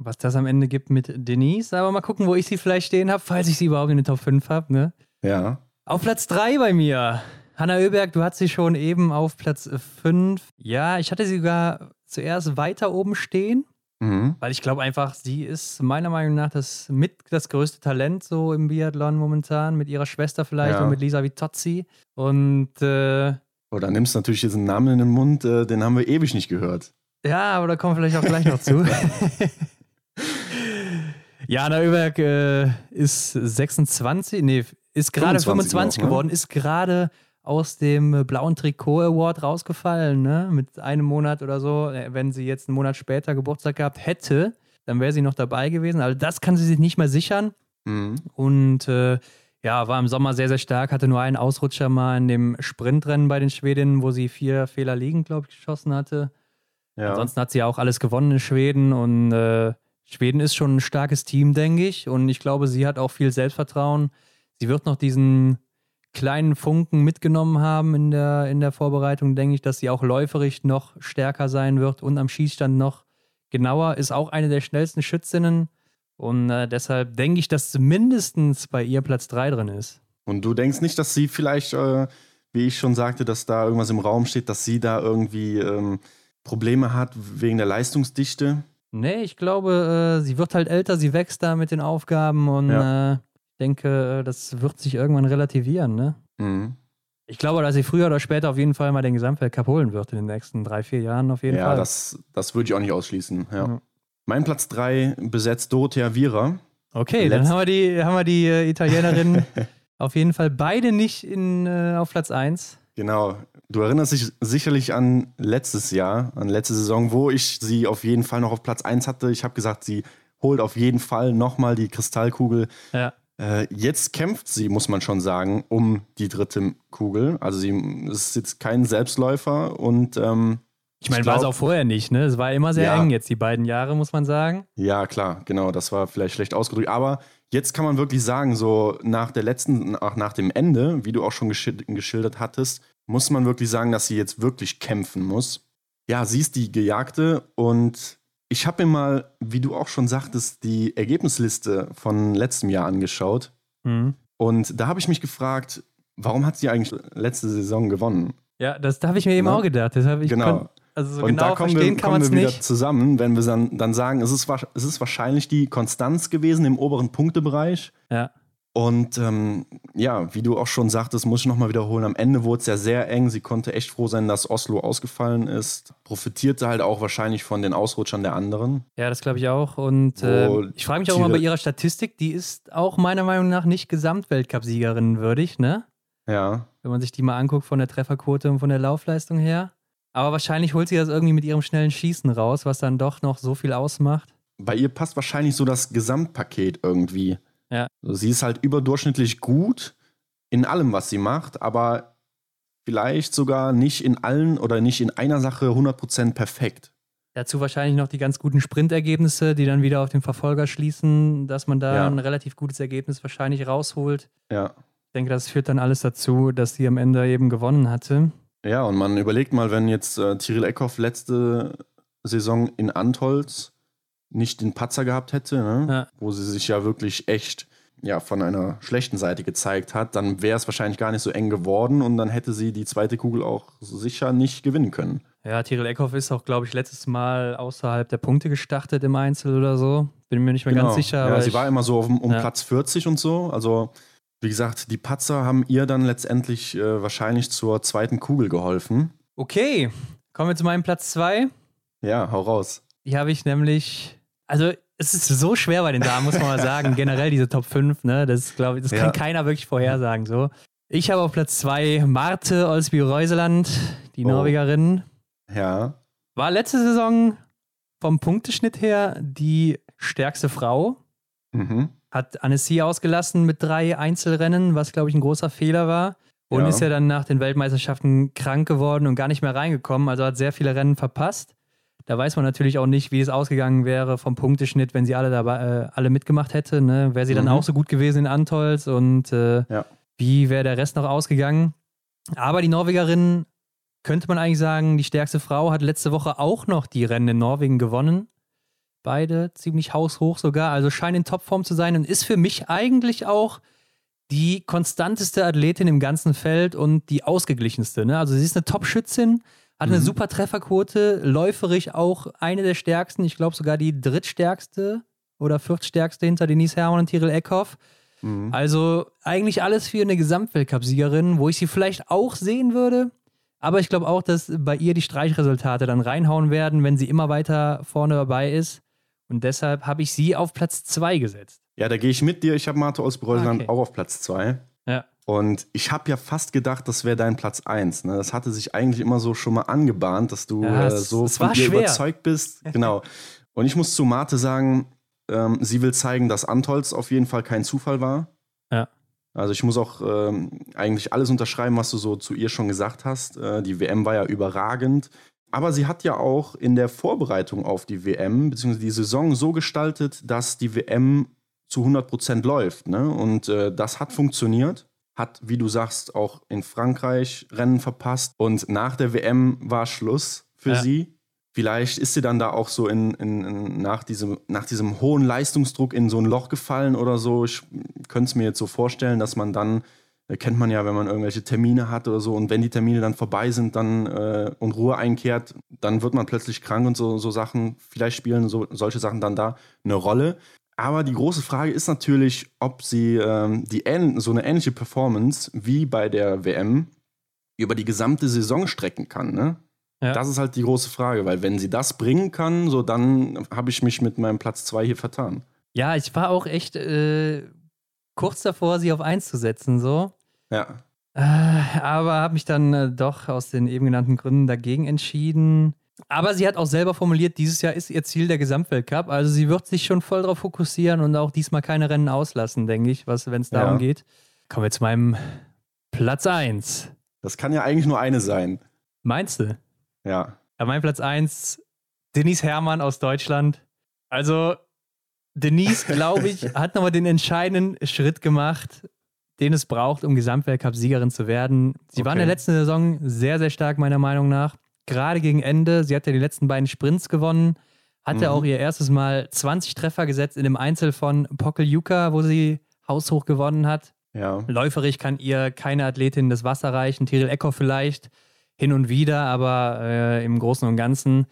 was das am Ende gibt mit Denise. Aber mal gucken, wo ich sie vielleicht stehen habe, falls ich sie überhaupt in den Top 5 habe. Ne? Ja. Auf Platz 3 bei mir. Hanna Oeberg, du hattest sie schon eben auf Platz 5. Ja, ich hatte sie sogar zuerst weiter oben stehen. Mhm. Weil ich glaube einfach, sie ist meiner Meinung nach das mit das größte Talent so im Biathlon momentan, mit ihrer Schwester vielleicht ja. und mit Lisa Vitozzi. Und äh, Oh, da nimmst du natürlich diesen Namen in den Mund, äh, den haben wir ewig nicht gehört. Ja, aber da kommen wir vielleicht auch gleich noch zu. [laughs] Jana Oeberg äh, ist 26, nee, ist gerade 25, 25 auch, ne? geworden, ist gerade aus dem blauen Trikot Award rausgefallen, ne? Mit einem Monat oder so. Äh, wenn sie jetzt einen Monat später Geburtstag gehabt hätte, dann wäre sie noch dabei gewesen. Also das kann sie sich nicht mehr sichern. Mhm. Und äh, ja, war im Sommer sehr, sehr stark, hatte nur einen Ausrutscher mal in dem Sprintrennen bei den Schwedinnen, wo sie vier Fehler liegen, glaube ich, geschossen hatte. Ja. Ansonsten hat sie ja auch alles gewonnen in Schweden und äh, Schweden ist schon ein starkes Team, denke ich. Und ich glaube, sie hat auch viel Selbstvertrauen. Sie wird noch diesen kleinen Funken mitgenommen haben in der, in der Vorbereitung, denke ich, dass sie auch läuferisch noch stärker sein wird und am Schießstand noch genauer. Ist auch eine der schnellsten Schützinnen. Und äh, deshalb denke ich, dass mindestens bei ihr Platz 3 drin ist. Und du denkst nicht, dass sie vielleicht, äh, wie ich schon sagte, dass da irgendwas im Raum steht, dass sie da irgendwie ähm, Probleme hat wegen der Leistungsdichte? Nee, ich glaube, äh, sie wird halt älter, sie wächst da mit den Aufgaben und ja. Ich denke, äh, das wird sich irgendwann relativieren, ne? Mhm. Ich glaube, dass sie früher oder später auf jeden Fall mal den Gesamtweltcup holen wird in den nächsten drei, vier Jahren auf jeden ja, Fall. Ja, das, das würde ich auch nicht ausschließen. Ja. ja. Mein Platz 3 besetzt Dorothea Vira. Okay, Letzt dann haben wir die, haben wir die äh, Italienerin [laughs] auf jeden Fall beide nicht in, äh, auf Platz 1. Genau. Du erinnerst dich sicherlich an letztes Jahr, an letzte Saison, wo ich sie auf jeden Fall noch auf Platz 1 hatte. Ich habe gesagt, sie holt auf jeden Fall nochmal die Kristallkugel. Ja. Äh, jetzt kämpft sie, muss man schon sagen, um die dritte Kugel. Also sie ist jetzt kein Selbstläufer und ähm, ich meine, war es auch vorher nicht, ne? Es war immer sehr ja. eng jetzt, die beiden Jahre, muss man sagen. Ja, klar, genau, das war vielleicht schlecht ausgedrückt. Aber jetzt kann man wirklich sagen, so nach der letzten, auch nach dem Ende, wie du auch schon geschildert hattest, muss man wirklich sagen, dass sie jetzt wirklich kämpfen muss. Ja, sie ist die Gejagte und ich habe mir mal, wie du auch schon sagtest, die Ergebnisliste von letztem Jahr angeschaut. Mhm. Und da habe ich mich gefragt, warum hat sie eigentlich letzte Saison gewonnen? Ja, das da habe ich mir eben ja? auch gedacht. Das ich genau. Also so und genau da kommen wir, kommen wir wieder nicht. zusammen, wenn wir dann, dann sagen, es ist, es ist wahrscheinlich die Konstanz gewesen im oberen Punktebereich. Ja. Und ähm, ja, wie du auch schon sagtest, muss ich nochmal wiederholen, am Ende wurde es ja sehr eng. Sie konnte echt froh sein, dass Oslo ausgefallen ist. Profitierte halt auch wahrscheinlich von den Ausrutschern der anderen. Ja, das glaube ich auch. Und äh, ich frage mich auch immer bei ihrer Statistik, die ist auch meiner Meinung nach nicht Gesamtweltcup-Siegerin würdig, ne? Ja. Wenn man sich die mal anguckt von der Trefferquote und von der Laufleistung her. Aber wahrscheinlich holt sie das irgendwie mit ihrem schnellen Schießen raus, was dann doch noch so viel ausmacht. Bei ihr passt wahrscheinlich so das Gesamtpaket irgendwie. Ja. Also sie ist halt überdurchschnittlich gut in allem, was sie macht, aber vielleicht sogar nicht in allen oder nicht in einer Sache 100% perfekt. Dazu wahrscheinlich noch die ganz guten Sprintergebnisse, die dann wieder auf den Verfolger schließen, dass man da ja. ein relativ gutes Ergebnis wahrscheinlich rausholt. Ja. Ich denke, das führt dann alles dazu, dass sie am Ende eben gewonnen hatte. Ja, und man überlegt mal, wenn jetzt äh, Tyrell Eckhoff letzte Saison in Antholz nicht den Patzer gehabt hätte, ne? ja. wo sie sich ja wirklich echt ja, von einer schlechten Seite gezeigt hat, dann wäre es wahrscheinlich gar nicht so eng geworden und dann hätte sie die zweite Kugel auch sicher nicht gewinnen können. Ja, Tyrell Eckhoff ist auch, glaube ich, letztes Mal außerhalb der Punkte gestartet im Einzel oder so. Bin mir nicht mehr genau. ganz sicher. Ja, sie war immer so um, um ja. Platz 40 und so. Also wie gesagt, die Patzer haben ihr dann letztendlich äh, wahrscheinlich zur zweiten Kugel geholfen. Okay, kommen wir zu meinem Platz 2. Ja, hau raus. Die habe ich nämlich, also es ist so schwer bei den Damen, muss man mal sagen. [laughs] Generell diese Top 5, ne? Das, glaub, das ja. kann keiner wirklich vorhersagen. So. Ich habe auf Platz 2 Marte Olsby-Reuseland, die oh. Norwegerin. Ja. War letzte Saison vom Punkteschnitt her die stärkste Frau. Mhm. Hat Annecy ausgelassen mit drei Einzelrennen, was, glaube ich, ein großer Fehler war. Und ja. ist ja dann nach den Weltmeisterschaften krank geworden und gar nicht mehr reingekommen. Also hat sehr viele Rennen verpasst. Da weiß man natürlich auch nicht, wie es ausgegangen wäre vom Punkteschnitt, wenn sie alle dabei, äh, alle mitgemacht hätte. Ne? Wäre sie mhm. dann auch so gut gewesen in Antolz und äh, ja. wie wäre der Rest noch ausgegangen? Aber die Norwegerin, könnte man eigentlich sagen, die stärkste Frau hat letzte Woche auch noch die Rennen in Norwegen gewonnen. Beide ziemlich haushoch sogar, also scheint in Topform zu sein und ist für mich eigentlich auch die konstanteste Athletin im ganzen Feld und die ausgeglichenste. Ne? Also sie ist eine Top-Schützin, hat eine mhm. super Trefferquote, läuferig auch eine der stärksten, ich glaube sogar die drittstärkste oder viertstärkste hinter Denise Herrmann und Tyrell Eckhoff. Mhm. Also eigentlich alles für eine Gesamtweltcup-Siegerin, wo ich sie vielleicht auch sehen würde. Aber ich glaube auch, dass bei ihr die Streichresultate dann reinhauen werden, wenn sie immer weiter vorne dabei ist. Und deshalb habe ich sie auf Platz 2 gesetzt. Ja, da gehe ich mit dir. Ich habe Marte aus okay. auch auf Platz 2. Und ich habe ja fast gedacht, das wäre dein Platz 1. Ne? Das hatte sich eigentlich immer so schon mal angebahnt, dass du ja, äh, so von dir schwer. überzeugt bist. [laughs] Genau. Und ich muss zu Marte sagen, ähm, sie will zeigen, dass Antolz auf jeden Fall kein Zufall war. Ja. Also ich muss auch ähm, eigentlich alles unterschreiben, was du so zu ihr schon gesagt hast. Äh, die WM war ja überragend. Aber sie hat ja auch in der Vorbereitung auf die WM, beziehungsweise die Saison so gestaltet, dass die WM zu 100 Prozent läuft. Ne? Und äh, das hat funktioniert. Hat, wie du sagst, auch in Frankreich Rennen verpasst. Und nach der WM war Schluss für ja. sie. Vielleicht ist sie dann da auch so in, in, in, nach, diesem, nach diesem hohen Leistungsdruck in so ein Loch gefallen oder so. Ich könnte es mir jetzt so vorstellen, dass man dann, äh, kennt man ja, wenn man irgendwelche Termine hat oder so, und wenn die Termine dann vorbei sind dann äh, und Ruhe einkehrt, dann wird man plötzlich krank und so, so Sachen, vielleicht spielen so, solche Sachen dann da eine Rolle. Aber die große Frage ist natürlich, ob sie ähm, die so eine ähnliche Performance wie bei der WM über die gesamte Saison strecken kann. Ne? Ja. Das ist halt die große Frage, weil wenn sie das bringen kann, so dann habe ich mich mit meinem Platz 2 hier vertan. Ja, ich war auch echt äh, kurz davor, sie auf 1 zu setzen, so. Ja. Äh, aber habe mich dann äh, doch aus den eben genannten Gründen dagegen entschieden. Aber sie hat auch selber formuliert, dieses Jahr ist ihr Ziel der Gesamtweltcup. Also sie wird sich schon voll darauf fokussieren und auch diesmal keine Rennen auslassen, denke ich, wenn es darum ja. geht. Kommen wir zu meinem Platz 1. Das kann ja eigentlich nur eine sein. Meinst du? Ja. Aber mein Platz 1, Denise Herrmann aus Deutschland. Also, Denise, [laughs] glaube ich, hat nochmal den entscheidenden Schritt gemacht, den es braucht, um Gesamtweltcup-Siegerin zu werden. Sie okay. war in der letzten Saison sehr, sehr stark, meiner Meinung nach. Gerade gegen Ende. Sie hat ja die letzten beiden Sprints gewonnen. Hatte mhm. auch ihr erstes Mal 20 Treffer gesetzt in dem Einzel von Pokeljuka, wo sie haushoch gewonnen hat. Ja. Läuferig kann ihr keine Athletin das Wasser reichen. Tyrell Ecker vielleicht hin und wieder, aber äh, im Großen und Ganzen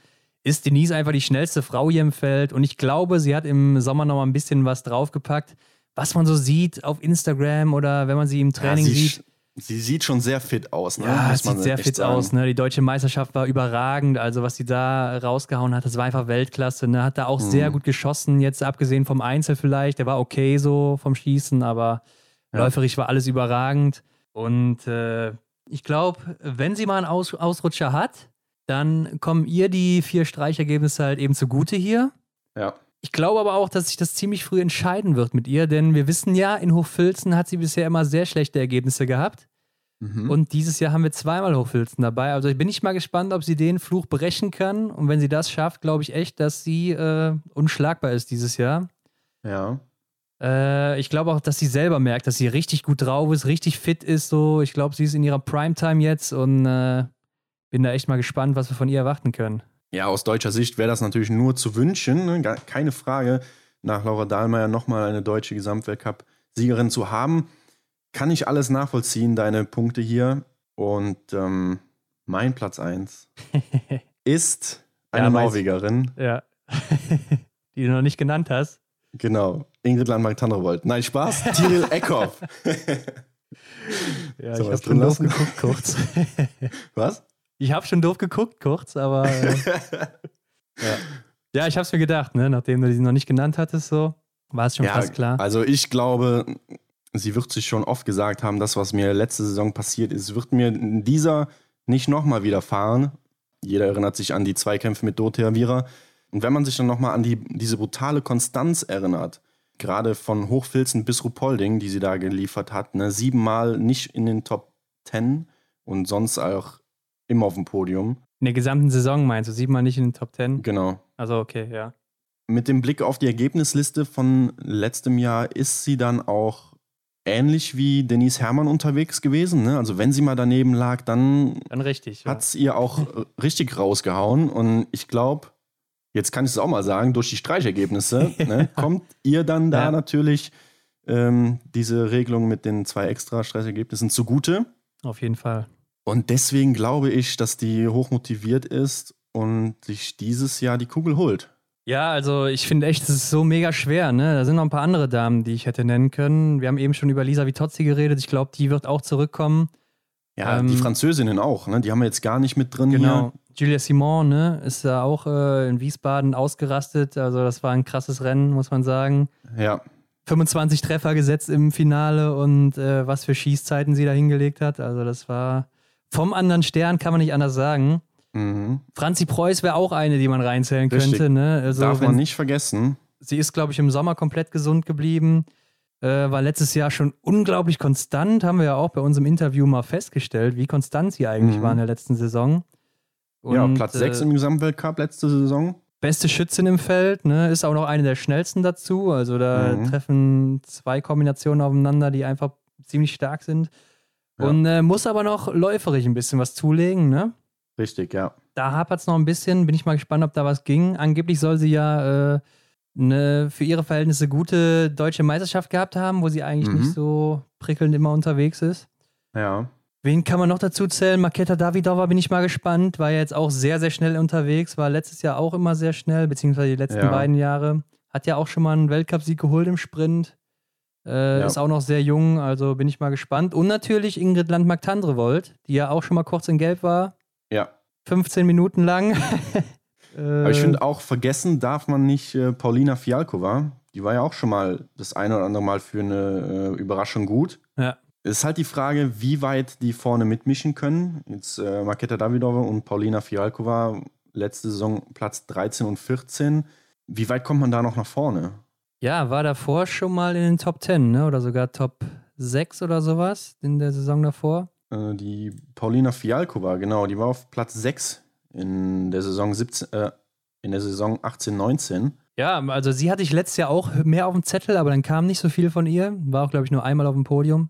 ist Denise einfach die schnellste Frau hier im Feld und ich glaube, sie hat im Sommer noch mal ein bisschen was draufgepackt, was man so sieht auf Instagram oder wenn man sie im Training ja, sie sieht. Sie sieht schon sehr fit aus, ne? Ja, sieht sehr fit sagen. aus. Ne? Die deutsche Meisterschaft war überragend. Also, was sie da rausgehauen hat, das war einfach Weltklasse. Ne? Hat da auch mhm. sehr gut geschossen, jetzt abgesehen vom Einzel vielleicht. Der war okay so vom Schießen, aber ja. läuferisch war alles überragend. Und äh, ich glaube, wenn sie mal einen Aus Ausrutscher hat, dann kommen ihr die vier Streichergebnisse halt eben zugute hier. Ja. Ich glaube aber auch, dass sich das ziemlich früh entscheiden wird mit ihr, denn wir wissen ja, in Hochfilzen hat sie bisher immer sehr schlechte Ergebnisse gehabt. Mhm. Und dieses Jahr haben wir zweimal Hochfilzen dabei. Also bin ich mal gespannt, ob sie den Fluch brechen kann. Und wenn sie das schafft, glaube ich echt, dass sie äh, unschlagbar ist dieses Jahr. Ja. Äh, ich glaube auch, dass sie selber merkt, dass sie richtig gut drauf ist, richtig fit ist. So, ich glaube, sie ist in ihrer Primetime jetzt und äh, bin da echt mal gespannt, was wir von ihr erwarten können. Ja, aus deutscher Sicht wäre das natürlich nur zu wünschen, ne? keine Frage, nach Laura Dahlmeier nochmal eine deutsche Gesamtweltcup-Siegerin zu haben. Kann ich alles nachvollziehen, deine Punkte hier. Und ähm, mein Platz 1 [laughs] ist eine ja, Norwegerin. Ja. [laughs] Die du noch nicht genannt hast. Genau. Ingrid Landmark-Tandrevold. Nein, Spaß. [laughs] Tiril Eckhoff. ja, so, ich habe schon doof geguckt kurz. was? Ich habe schon doof geguckt kurz, aber äh, [laughs] ja. ja, ich habe es mir gedacht, ne? nachdem du sie noch nicht genannt hattest, so war es schon ja, fast klar. Also ich glaube, sie wird sich schon oft gesagt haben, das, was mir letzte Saison passiert ist, wird mir in dieser nicht nochmal widerfahren. Jeder erinnert sich an die Zweikämpfe mit Dorothea Vira. Und wenn man sich dann nochmal an die, diese brutale Konstanz erinnert, gerade von Hochfilzen bis Rupolding, die sie da geliefert hat, ne, siebenmal nicht in den Top Ten und sonst auch immer auf dem Podium. In der gesamten Saison meinst du, siebenmal nicht in den Top Ten? Genau. Also okay, ja. Mit dem Blick auf die Ergebnisliste von letztem Jahr ist sie dann auch ähnlich wie Denise Herrmann unterwegs gewesen. Ne? Also wenn sie mal daneben lag, dann, dann richtig, hat es ja. ihr auch richtig rausgehauen. Und ich glaube, jetzt kann ich es auch mal sagen, durch die Streichergebnisse [laughs] ne, kommt ihr dann da ja. natürlich ähm, diese Regelung mit den zwei extra Streichergebnissen zugute. Auf jeden Fall. Und deswegen glaube ich, dass die hochmotiviert ist und sich dieses Jahr die Kugel holt. Ja, also ich finde echt, es ist so mega schwer. Ne? Da sind noch ein paar andere Damen, die ich hätte nennen können. Wir haben eben schon über Lisa Vitozzi geredet. Ich glaube, die wird auch zurückkommen. Ja, ähm, die Französinnen auch. Ne? Die haben wir jetzt gar nicht mit drin genau. hier. Julia Simon ne, ist ja auch äh, in Wiesbaden ausgerastet. Also das war ein krasses Rennen, muss man sagen. Ja. 25 Treffer gesetzt im Finale und äh, was für Schießzeiten sie da hingelegt hat. Also das war vom anderen Stern, kann man nicht anders sagen. Mhm. Franzi Preuß wäre auch eine, die man reinzählen Richtig. könnte. Ne? Also Darf man nicht vergessen. sie ist, glaube ich, im Sommer komplett gesund geblieben. Äh, war letztes Jahr schon unglaublich konstant, haben wir ja auch bei unserem Interview mal festgestellt, wie konstant sie eigentlich mhm. war in der letzten Saison. Und, ja, Platz 6 äh, im Gesamtweltcup letzte Saison. Beste Schützin im Feld, ne? ist auch noch eine der schnellsten dazu. Also da mhm. treffen zwei Kombinationen aufeinander, die einfach ziemlich stark sind. Ja. Und äh, muss aber noch läuferig ein bisschen was zulegen, ne? Richtig, ja. Da hapert es noch ein bisschen. Bin ich mal gespannt, ob da was ging. Angeblich soll sie ja äh, eine für ihre Verhältnisse gute deutsche Meisterschaft gehabt haben, wo sie eigentlich mhm. nicht so prickelnd immer unterwegs ist. Ja. Wen kann man noch dazu zählen? Maketa Davidova bin ich mal gespannt. War ja jetzt auch sehr, sehr schnell unterwegs. War letztes Jahr auch immer sehr schnell, beziehungsweise die letzten ja. beiden Jahre. Hat ja auch schon mal einen Weltcupsieg geholt im Sprint. Äh, ja. Ist auch noch sehr jung, also bin ich mal gespannt. Und natürlich Ingrid Landmark-Tandrevold, die ja auch schon mal kurz in Gelb war. Ja. 15 Minuten lang. [laughs] Aber ich finde auch, vergessen darf man nicht äh, Paulina Fialkova. Die war ja auch schon mal das eine oder andere Mal für eine äh, Überraschung gut. Ja. Es ist halt die Frage, wie weit die vorne mitmischen können. Jetzt äh, Marketa Davidova und Paulina Fialkova, letzte Saison Platz 13 und 14. Wie weit kommt man da noch nach vorne? Ja, war davor schon mal in den Top 10, ne? oder sogar Top 6 oder sowas in der Saison davor. Äh, die Paulina Fialkova, genau, die war auf Platz 6 in der Saison 17, äh, in der Saison 18, 19. Ja, also sie hatte ich letztes Jahr auch mehr auf dem Zettel, aber dann kam nicht so viel von ihr. War auch, glaube ich, nur einmal auf dem Podium.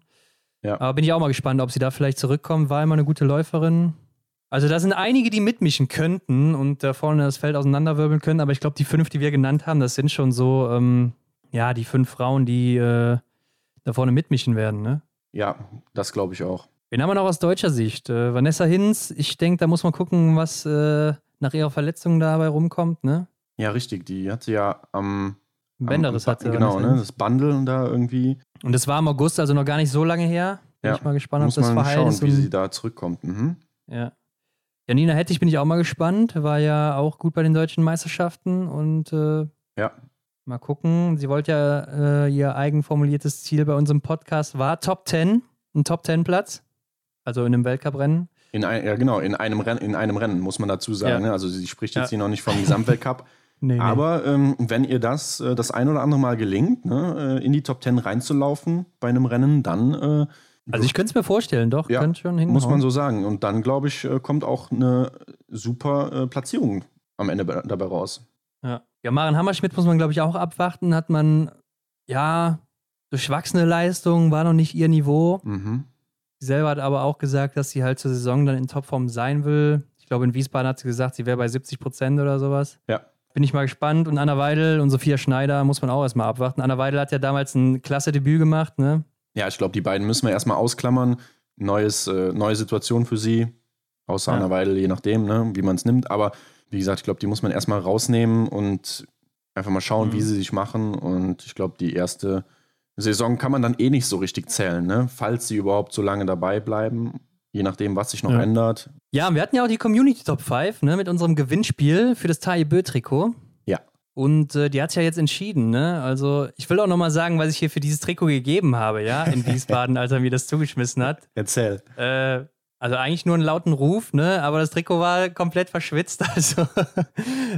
Ja. Aber bin ich auch mal gespannt, ob sie da vielleicht zurückkommt. War immer eine gute Läuferin. Also da sind einige, die mitmischen könnten und da vorne das Feld auseinanderwirbeln können, aber ich glaube, die fünf, die wir genannt haben, das sind schon so, ähm, ja, die fünf Frauen, die äh, da vorne mitmischen werden, ne? Ja, das glaube ich auch. Wen haben wir noch aus deutscher Sicht? Äh, Vanessa Hinz, ich denke, da muss man gucken, was äh, nach ihrer Verletzung dabei rumkommt, ne? Ja, richtig. Die hatte ja am. Bänderriss hatte. Genau, ne? Das Bundle da irgendwie. Und das war im August, also noch gar nicht so lange her. Bin ja. ich mal gespannt, muss ob das verheilt ist. wie sie da zurückkommt. Mhm. Ja. Janina Hettich bin ich auch mal gespannt. War ja auch gut bei den deutschen Meisterschaften und äh, ja. mal gucken. Sie wollte ja, äh, ihr eigenformuliertes Ziel bei unserem Podcast war Top 10, ein Top 10 Platz. Also in einem Weltcuprennen. In ein, ja, genau, in einem, Rennen, in einem Rennen, muss man dazu sagen. Ja. Ne? Also sie spricht jetzt ja. hier noch nicht vom Gesamtweltcup. [laughs] nee, Aber ähm, wenn ihr das äh, das ein oder andere Mal gelingt, ne, äh, in die Top 10 reinzulaufen bei einem Rennen, dann. Also ich könnte es mir vorstellen, doch, ja, könnte schon hinhauen. Muss man so sagen. Und dann, glaube ich, äh, kommt auch eine super äh, Platzierung am Ende dabei raus. Ja, ja Maren Hammerschmidt muss man, glaube ich, auch abwarten. Hat man, ja, durchwachsene Leistung, war noch nicht ihr Niveau. Mhm. Sie selber hat aber auch gesagt, dass sie halt zur Saison dann in Topform sein will. Ich glaube, in Wiesbaden hat sie gesagt, sie wäre bei 70 Prozent oder sowas. Ja. Bin ich mal gespannt. Und Anna Weidel und Sophia Schneider muss man auch erstmal abwarten. Anna Weidel hat ja damals ein klasse Debüt gemacht, ne? Ja, ich glaube, die beiden müssen wir erstmal ausklammern. Neues, äh, neue Situation für sie. Außer ja. Anna Weidel, je nachdem, ne, wie man es nimmt. Aber wie gesagt, ich glaube, die muss man erstmal rausnehmen und einfach mal schauen, mhm. wie sie sich machen. Und ich glaube, die erste Saison kann man dann eh nicht so richtig zählen, ne? falls sie überhaupt so lange dabei bleiben. Je nachdem, was sich noch ja. ändert. Ja, wir hatten ja auch die Community Top 5 ne, mit unserem Gewinnspiel für das Taille Bö Trikot. Ja. Und äh, die hat ja jetzt entschieden, ne? Also, ich will auch nochmal sagen, was ich hier für dieses Trikot gegeben habe, ja, in [laughs] Wiesbaden, als er mir das zugeschmissen hat. Erzähl. Äh, also eigentlich nur einen lauten Ruf, ne? Aber das Trikot war komplett verschwitzt. [laughs] Also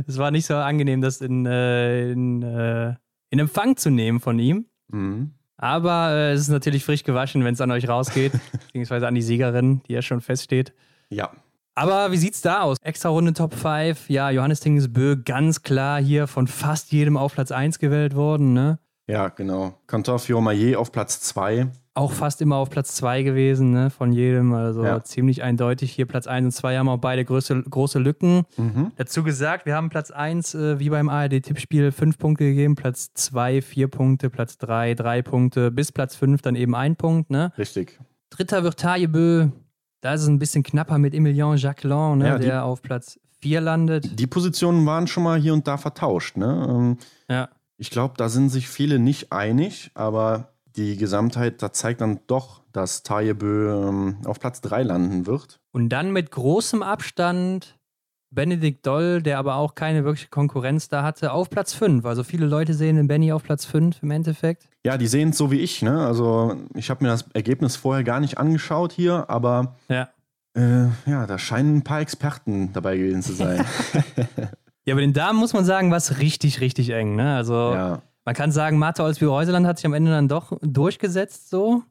es war nicht so angenehm, das in, äh, in, äh, in Empfang zu nehmen von ihm. Mhm. Aber äh, es ist natürlich frisch gewaschen, wenn es an euch rausgeht, [laughs] beziehungsweise an die Siegerin, die ja schon feststeht. Ja. Aber wie sieht's da aus? Extra Runde Top 5. Ja, Johannes Tingesbö ganz klar hier von fast jedem auf Platz 1 gewählt worden, ne? Ja, genau. Cantor Fiormaillet auf Platz 2 auch fast immer auf Platz 2 gewesen, ne, von jedem. Also ja. ziemlich eindeutig. Hier Platz 1 und 2 haben auch beide große, große Lücken. Mhm. Dazu gesagt, wir haben Platz 1, äh, wie beim ARD-Tippspiel, 5 Punkte gegeben, Platz 2 4 Punkte, Platz 3 3 Punkte, bis Platz 5 dann eben 1 Punkt, ne? Richtig. Dritter wird Tajebö. Da ist es ein bisschen knapper mit Emilien Jacquelin, ne, ja, die, der auf Platz 4 landet. Die Positionen waren schon mal hier und da vertauscht, ne? Ähm, ja. Ich glaube, da sind sich viele nicht einig, aber die Gesamtheit, da zeigt dann doch, dass Tajebö ähm, auf Platz 3 landen wird. Und dann mit großem Abstand Benedikt Doll, der aber auch keine wirkliche Konkurrenz da hatte, auf Platz 5. Also viele Leute sehen den Benny auf Platz 5 im Endeffekt. Ja, die sehen es so wie ich. Ne? Also ich habe mir das Ergebnis vorher gar nicht angeschaut hier, aber ja, äh, ja da scheinen ein paar Experten dabei gewesen zu sein. [laughs] Ja, bei den Damen muss man sagen, war es richtig, richtig eng. Ne? Also ja. man kann sagen, Martha Olsby-Reuseland hat sich am Ende dann doch durchgesetzt so.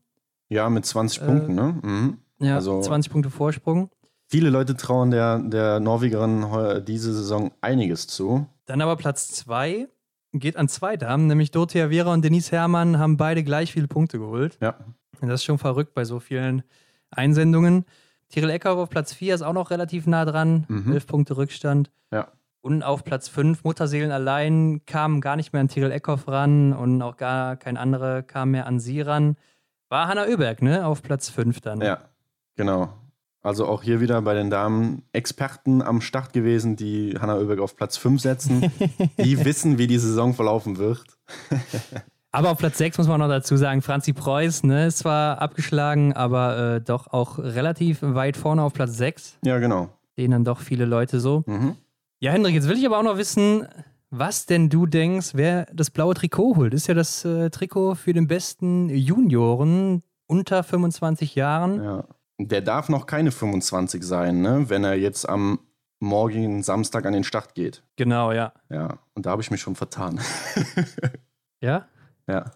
Ja, mit 20 äh, Punkten, ne? Mhm. Ja, also, 20 Punkte Vorsprung. Viele Leute trauen der, der Norwegerin diese Saison einiges zu. Dann aber Platz 2 geht an zwei Damen, nämlich Dorothea Vera und Denise Herrmann haben beide gleich viele Punkte geholt. Ja. Und das ist schon verrückt bei so vielen Einsendungen. Tyrell Eckhoff auf Platz 4 ist auch noch relativ nah dran. Mhm. Elf Punkte Rückstand. Ja. Und auf Platz 5, Mutterseelen allein, kamen gar nicht mehr an Tyrell Eckhoff ran und auch gar kein anderer kam mehr an sie ran. War Hanna Oeberg, ne? Auf Platz 5 dann. Ja, genau. Also auch hier wieder bei den Damen Experten am Start gewesen, die Hanna Oeberg auf Platz 5 setzen. die [laughs] wissen, wie die Saison verlaufen wird. [laughs] aber auf Platz 6 muss man noch dazu sagen, Franzi Preuß, ne, ist zwar abgeschlagen, aber äh, doch auch relativ weit vorne auf Platz 6. Ja, genau. Sehen dann doch viele Leute so. Mhm. Ja, Hendrik, jetzt will ich aber auch noch wissen, was denn du denkst, wer das blaue Trikot holt. Das ist ja das äh, Trikot für den besten Junioren unter 25 Jahren. Ja. Der darf noch keine 25 sein, ne? wenn er jetzt am morgigen Samstag an den Start geht. Genau, ja. Ja, und da habe ich mich schon vertan. [laughs] ja? Ja.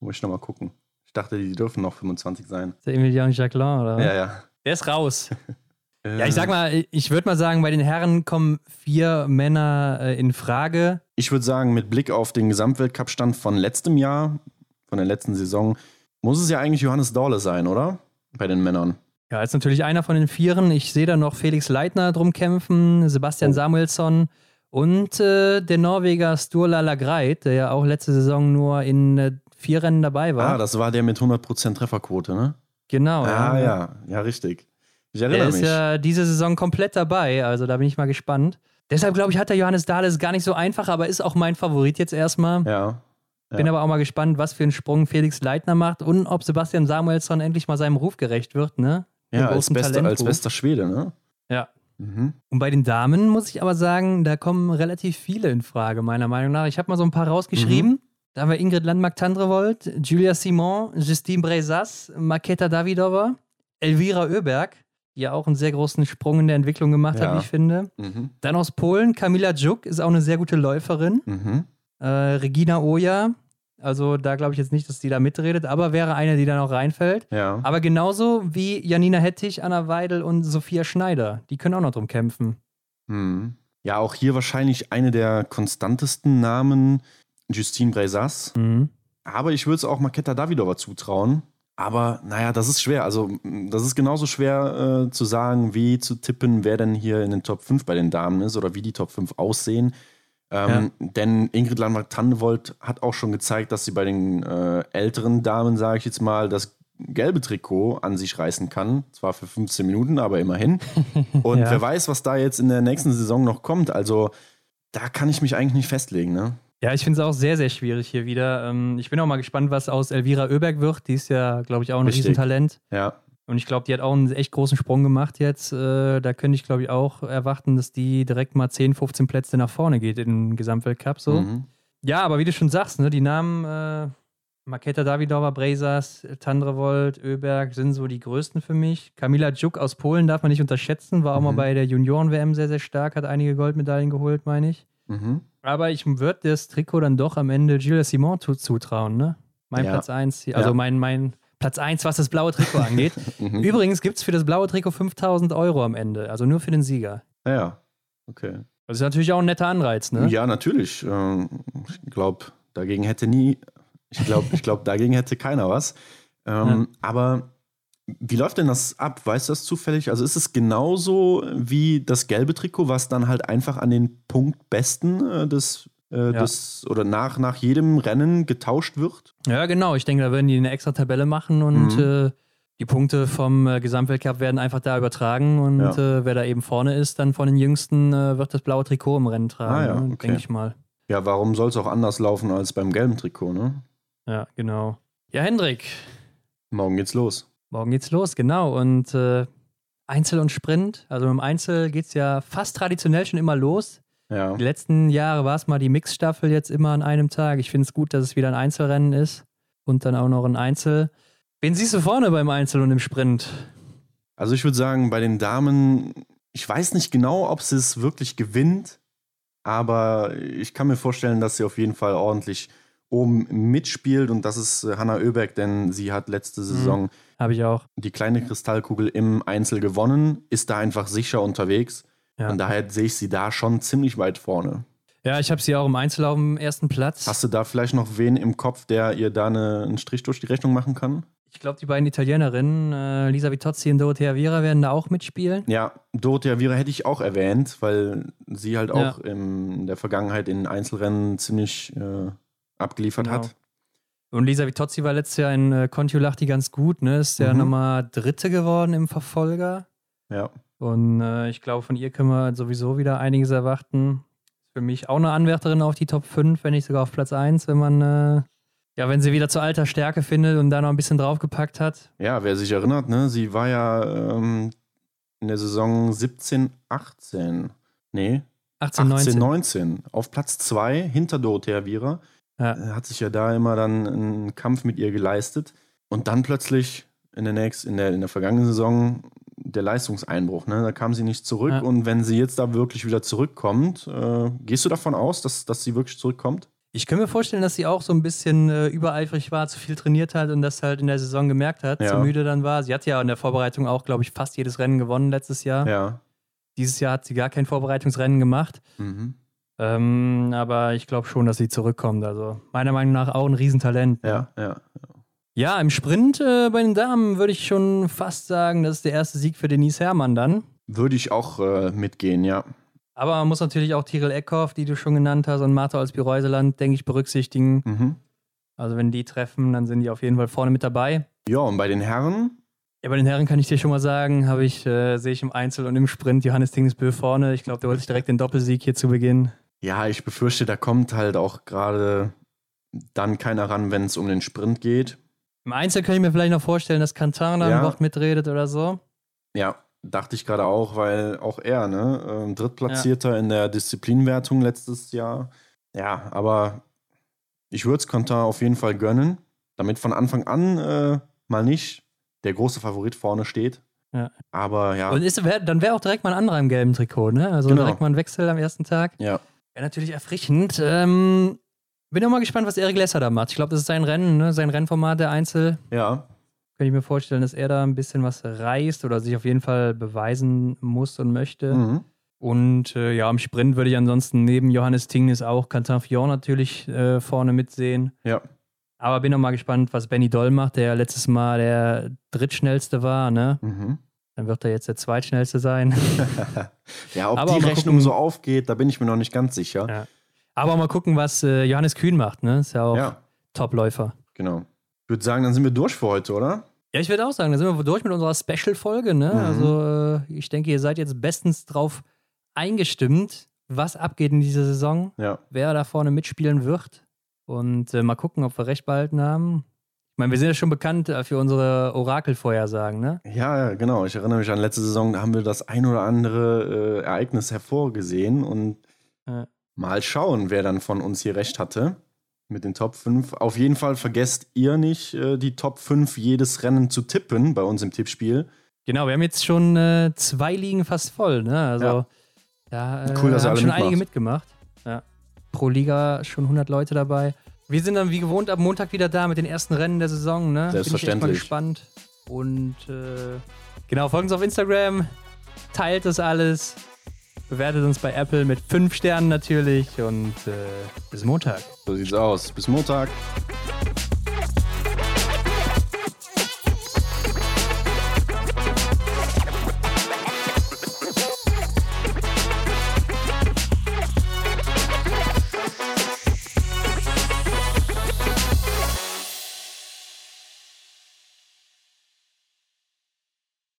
Muss ich nochmal gucken. Ich dachte, die dürfen noch 25 sein. Der Emilian Jacquelin, oder? Ja, ja. Der ist raus. [laughs] ja, ich sag mal, ich würde mal sagen, bei den Herren kommen vier Männer äh, in Frage. Ich würde sagen, mit Blick auf den Gesamtweltcup-Stand von letztem Jahr, von der letzten Saison, muss es ja eigentlich Johannes Dorle sein, oder? Bei den Männern. Ja, ist natürlich einer von den Vieren. Ich sehe da noch Felix Leitner drum kämpfen, Sebastian oh. Samuelsson und äh, der Norweger Sturla Lagreit, der ja auch letzte Saison nur in äh, vier Rennen dabei war. Ah, das war der mit 100% Trefferquote, ne? Genau. Ah, ja, ja, ja richtig. Ich erinnere der mich. ist ja diese Saison komplett dabei, also da bin ich mal gespannt. Deshalb glaube ich, hat der Johannes Dahles gar nicht so einfach, aber ist auch mein Favorit jetzt erstmal. Ja. Ja. Bin aber auch mal gespannt, was für einen Sprung Felix Leitner macht und ob Sebastian Samuelsson endlich mal seinem Ruf gerecht wird, ne? Ja, als, beste, als bester Schwede, ne? Ja. Mhm. Und bei den Damen muss ich aber sagen, da kommen relativ viele in Frage, meiner Meinung nach. Ich habe mal so ein paar rausgeschrieben. Mhm. Da haben wir Ingrid Landmark-Tandrevold, Julia Simon, Justine Brezas, Maketa Davidova, Elvira Oeberg, die ja auch einen sehr großen Sprung in der Entwicklung gemacht ja. hat, wie ich finde. Mhm. Dann aus Polen, Kamila Juk ist auch eine sehr gute Läuferin. Mhm. Äh, Regina Oja, also da glaube ich jetzt nicht, dass die da mitredet, aber wäre eine, die da noch reinfällt. Ja. Aber genauso wie Janina Hettich, Anna Weidel und Sophia Schneider. Die können auch noch drum kämpfen. Hm. Ja, auch hier wahrscheinlich eine der konstantesten Namen, Justine Brezas. Mhm. Aber ich würde es auch Maketa Davidova zutrauen. Aber naja, das ist schwer. Also, das ist genauso schwer äh, zu sagen, wie zu tippen, wer denn hier in den Top 5 bei den Damen ist oder wie die Top 5 aussehen. Ähm, ja. Denn Ingrid Landmark-Tannenwold hat auch schon gezeigt, dass sie bei den äh, älteren Damen, sage ich jetzt mal, das gelbe Trikot an sich reißen kann. Zwar für 15 Minuten, aber immerhin. [laughs] Und ja. wer weiß, was da jetzt in der nächsten Saison noch kommt. Also da kann ich mich eigentlich nicht festlegen. Ne? Ja, ich finde es auch sehr, sehr schwierig hier wieder. Ähm, ich bin auch mal gespannt, was aus Elvira Oeberg wird. Die ist ja, glaube ich, auch ein Richtig. Riesentalent. Ja. Und ich glaube, die hat auch einen echt großen Sprung gemacht jetzt. Äh, da könnte ich, glaube ich, auch erwarten, dass die direkt mal 10, 15 Plätze nach vorne geht im Gesamtweltcup. So. Mhm. Ja, aber wie du schon sagst, ne, die Namen äh, Maketa Davidova, Brezas, Tandrevold, Öberg sind so die größten für mich. Kamila Djuk aus Polen darf man nicht unterschätzen, war auch mhm. mal bei der Junioren-WM sehr, sehr stark, hat einige Goldmedaillen geholt, meine ich. Mhm. Aber ich würde das Trikot dann doch am Ende Gilles Simon zutrauen, ne? Mein ja. Platz 1, also ja. mein, mein Platz 1, was das blaue Trikot angeht. [laughs] mhm. Übrigens gibt es für das blaue Trikot 5000 Euro am Ende, also nur für den Sieger. Ja, okay. Das ist natürlich auch ein netter Anreiz, ne? Ja, natürlich. Ähm, ich glaube, dagegen hätte nie, ich glaube, ich glaub, dagegen hätte keiner was. Ähm, ja. Aber wie läuft denn das ab? Weißt du das zufällig? Also ist es genauso wie das gelbe Trikot, was dann halt einfach an den Punktbesten äh, des äh, ja. das oder nach, nach jedem Rennen getauscht wird? Ja, genau. Ich denke, da werden die eine extra Tabelle machen und mhm. äh, die Punkte vom äh, Gesamtweltcup werden einfach da übertragen und ja. Äh, wer da eben vorne ist, dann von den Jüngsten äh, wird das blaue Trikot im Rennen tragen, ah, ja. Ne? okay. denke ich mal. Ja, warum soll es auch anders laufen als beim gelben Trikot, ne? Ja, genau. Ja, Hendrik. Morgen geht's los. Morgen geht's los, genau. Und äh, Einzel und Sprint. Also im Einzel geht es ja fast traditionell schon immer los. Ja. Die letzten Jahre war es mal die Mixstaffel jetzt immer an einem Tag. Ich finde es gut, dass es wieder ein Einzelrennen ist und dann auch noch ein Einzel. Wen siehst du vorne beim Einzel und im Sprint? Also ich würde sagen, bei den Damen, ich weiß nicht genau, ob sie es wirklich gewinnt, aber ich kann mir vorstellen, dass sie auf jeden Fall ordentlich oben mitspielt und das ist äh, Hanna Oeberg, denn sie hat letzte mhm. Saison mhm, habe ich auch die kleine Kristallkugel im Einzel gewonnen, ist da einfach sicher unterwegs ja. und daher sehe ich sie da schon ziemlich weit vorne. Ja, ich habe sie auch im Einzel auf dem ersten Platz. Hast du da vielleicht noch wen im Kopf, der ihr da eine, einen Strich durch die Rechnung machen kann? Ich glaube, die beiden Italienerinnen, äh, Lisa Vitozzi und Dorothea Viera, werden da auch mitspielen. Ja, Dorothea Viera hätte ich auch erwähnt, weil sie halt ja. auch in der Vergangenheit in Einzelrennen ziemlich äh, abgeliefert genau. hat. Und Lisa Vitozzi war letztes Jahr in äh, Kontiolahti ganz gut, ne? Ist ja mhm. nochmal Dritte geworden im Verfolger. Ja. Und äh, ich glaube, von ihr können wir sowieso wieder einiges erwarten. Für mich auch eine Anwärterin auf die Top 5, wenn nicht sogar auf Platz 1, wenn man, äh, ja, wenn sie wieder zu alter Stärke findet und da noch ein bisschen draufgepackt hat. Ja, wer sich erinnert, ne? Sie war ja ähm, in der Saison 17, 18. Nee. 18, 19. 18, 19. Auf Platz 2 hinter Dorothea Viera. Ja. Äh, hat sich ja da immer dann einen Kampf mit ihr geleistet. Und dann plötzlich in der nächsten, in der, in der vergangenen Saison der Leistungseinbruch. Ne? Da kam sie nicht zurück. Ja. Und wenn sie jetzt da wirklich wieder zurückkommt, äh, gehst du davon aus, dass, dass sie wirklich zurückkommt? Ich kann mir vorstellen, dass sie auch so ein bisschen äh, übereifrig war, zu viel trainiert hat und das halt in der Saison gemerkt hat, ja. zu müde dann war. Sie hat ja in der Vorbereitung auch, glaube ich, fast jedes Rennen gewonnen letztes Jahr. Ja. Dieses Jahr hat sie gar kein Vorbereitungsrennen gemacht. Mhm. Ähm, aber ich glaube schon, dass sie zurückkommt. Also meiner Meinung nach auch ein Riesentalent. Ne? Ja, ja. ja. Ja, im Sprint äh, bei den Damen würde ich schon fast sagen, das ist der erste Sieg für Denise Herrmann dann. Würde ich auch äh, mitgehen, ja. Aber man muss natürlich auch Tiril Eckhoff, die du schon genannt hast, und Martha Olsby-Reuseland, denke ich, berücksichtigen. Mhm. Also wenn die treffen, dann sind die auf jeden Fall vorne mit dabei. Ja, und bei den Herren? Ja, bei den Herren kann ich dir schon mal sagen, habe ich, äh, sehe ich im Einzel und im Sprint Johannes Tingesbö vorne. Ich glaube, der holt sich direkt den Doppelsieg hier zu Beginn. Ja, ich befürchte, da kommt halt auch gerade dann keiner ran, wenn es um den Sprint geht. Im Einzel kann ich mir vielleicht noch vorstellen, dass Cantana ja. ein Wort mitredet oder so. Ja, dachte ich gerade auch, weil auch er, ne, ähm, Drittplatzierter ja. in der Disziplinwertung letztes Jahr. Ja, aber ich würde es Cantana auf jeden Fall gönnen, damit von Anfang an äh, mal nicht der große Favorit vorne steht. Ja. Aber ja. Und ist, wär, dann wäre auch direkt mal ein anderer im gelben Trikot, ne? Also genau. direkt mal ein Wechsel am ersten Tag. Ja. Wäre natürlich erfrischend. Ähm, bin auch mal gespannt, was Erik Lesser da macht. Ich glaube, das ist sein Rennen, ne? sein Rennformat der Einzel. Ja. Könnte ich mir vorstellen, dass er da ein bisschen was reißt oder sich auf jeden Fall beweisen muss und möchte. Mhm. Und äh, ja, im Sprint würde ich ansonsten neben Johannes Tingnis auch Quentin Fion natürlich äh, vorne mitsehen. Ja. Aber bin auch mal gespannt, was Benny Doll macht, der letztes Mal der drittschnellste war, ne? Mhm. Dann wird er jetzt der zweitschnellste sein. [laughs] ja, ob Aber die Rechnung gucken, so aufgeht, da bin ich mir noch nicht ganz sicher. Ja. Aber mal gucken, was äh, Johannes Kühn macht, ne? Ist ja auch ja. Topläufer. Genau. Ich würde sagen, dann sind wir durch für heute, oder? Ja, ich würde auch sagen, dann sind wir durch mit unserer Special-Folge, ne? Mhm. Also, äh, ich denke, ihr seid jetzt bestens drauf eingestimmt, was abgeht in dieser Saison, ja. wer da vorne mitspielen wird. Und äh, mal gucken, ob wir recht behalten haben. Ich meine, wir sind ja schon bekannt äh, für unsere Orakelvorhersagen, ne? Ja, genau. Ich erinnere mich an letzte Saison, da haben wir das ein oder andere äh, Ereignis hervorgesehen und ja. Mal schauen, wer dann von uns hier recht hatte mit den Top 5. Auf jeden Fall vergesst ihr nicht, äh, die Top 5 jedes Rennen zu tippen bei uns im Tippspiel. Genau, wir haben jetzt schon äh, zwei Ligen fast voll, ne? Also ja. da äh, cool, dass haben alle schon mitmacht. einige mitgemacht. Ja. Pro Liga schon 100 Leute dabei. Wir sind dann wie gewohnt ab Montag wieder da mit den ersten Rennen der Saison. Ne? Selbstverständlich. Bin ich echt mal gespannt. Und äh, genau, folgt uns auf Instagram, teilt das alles, bewertet uns bei Apple mit 5 Sternen natürlich und äh, bis Montag. So sieht's aus. Bis Montag.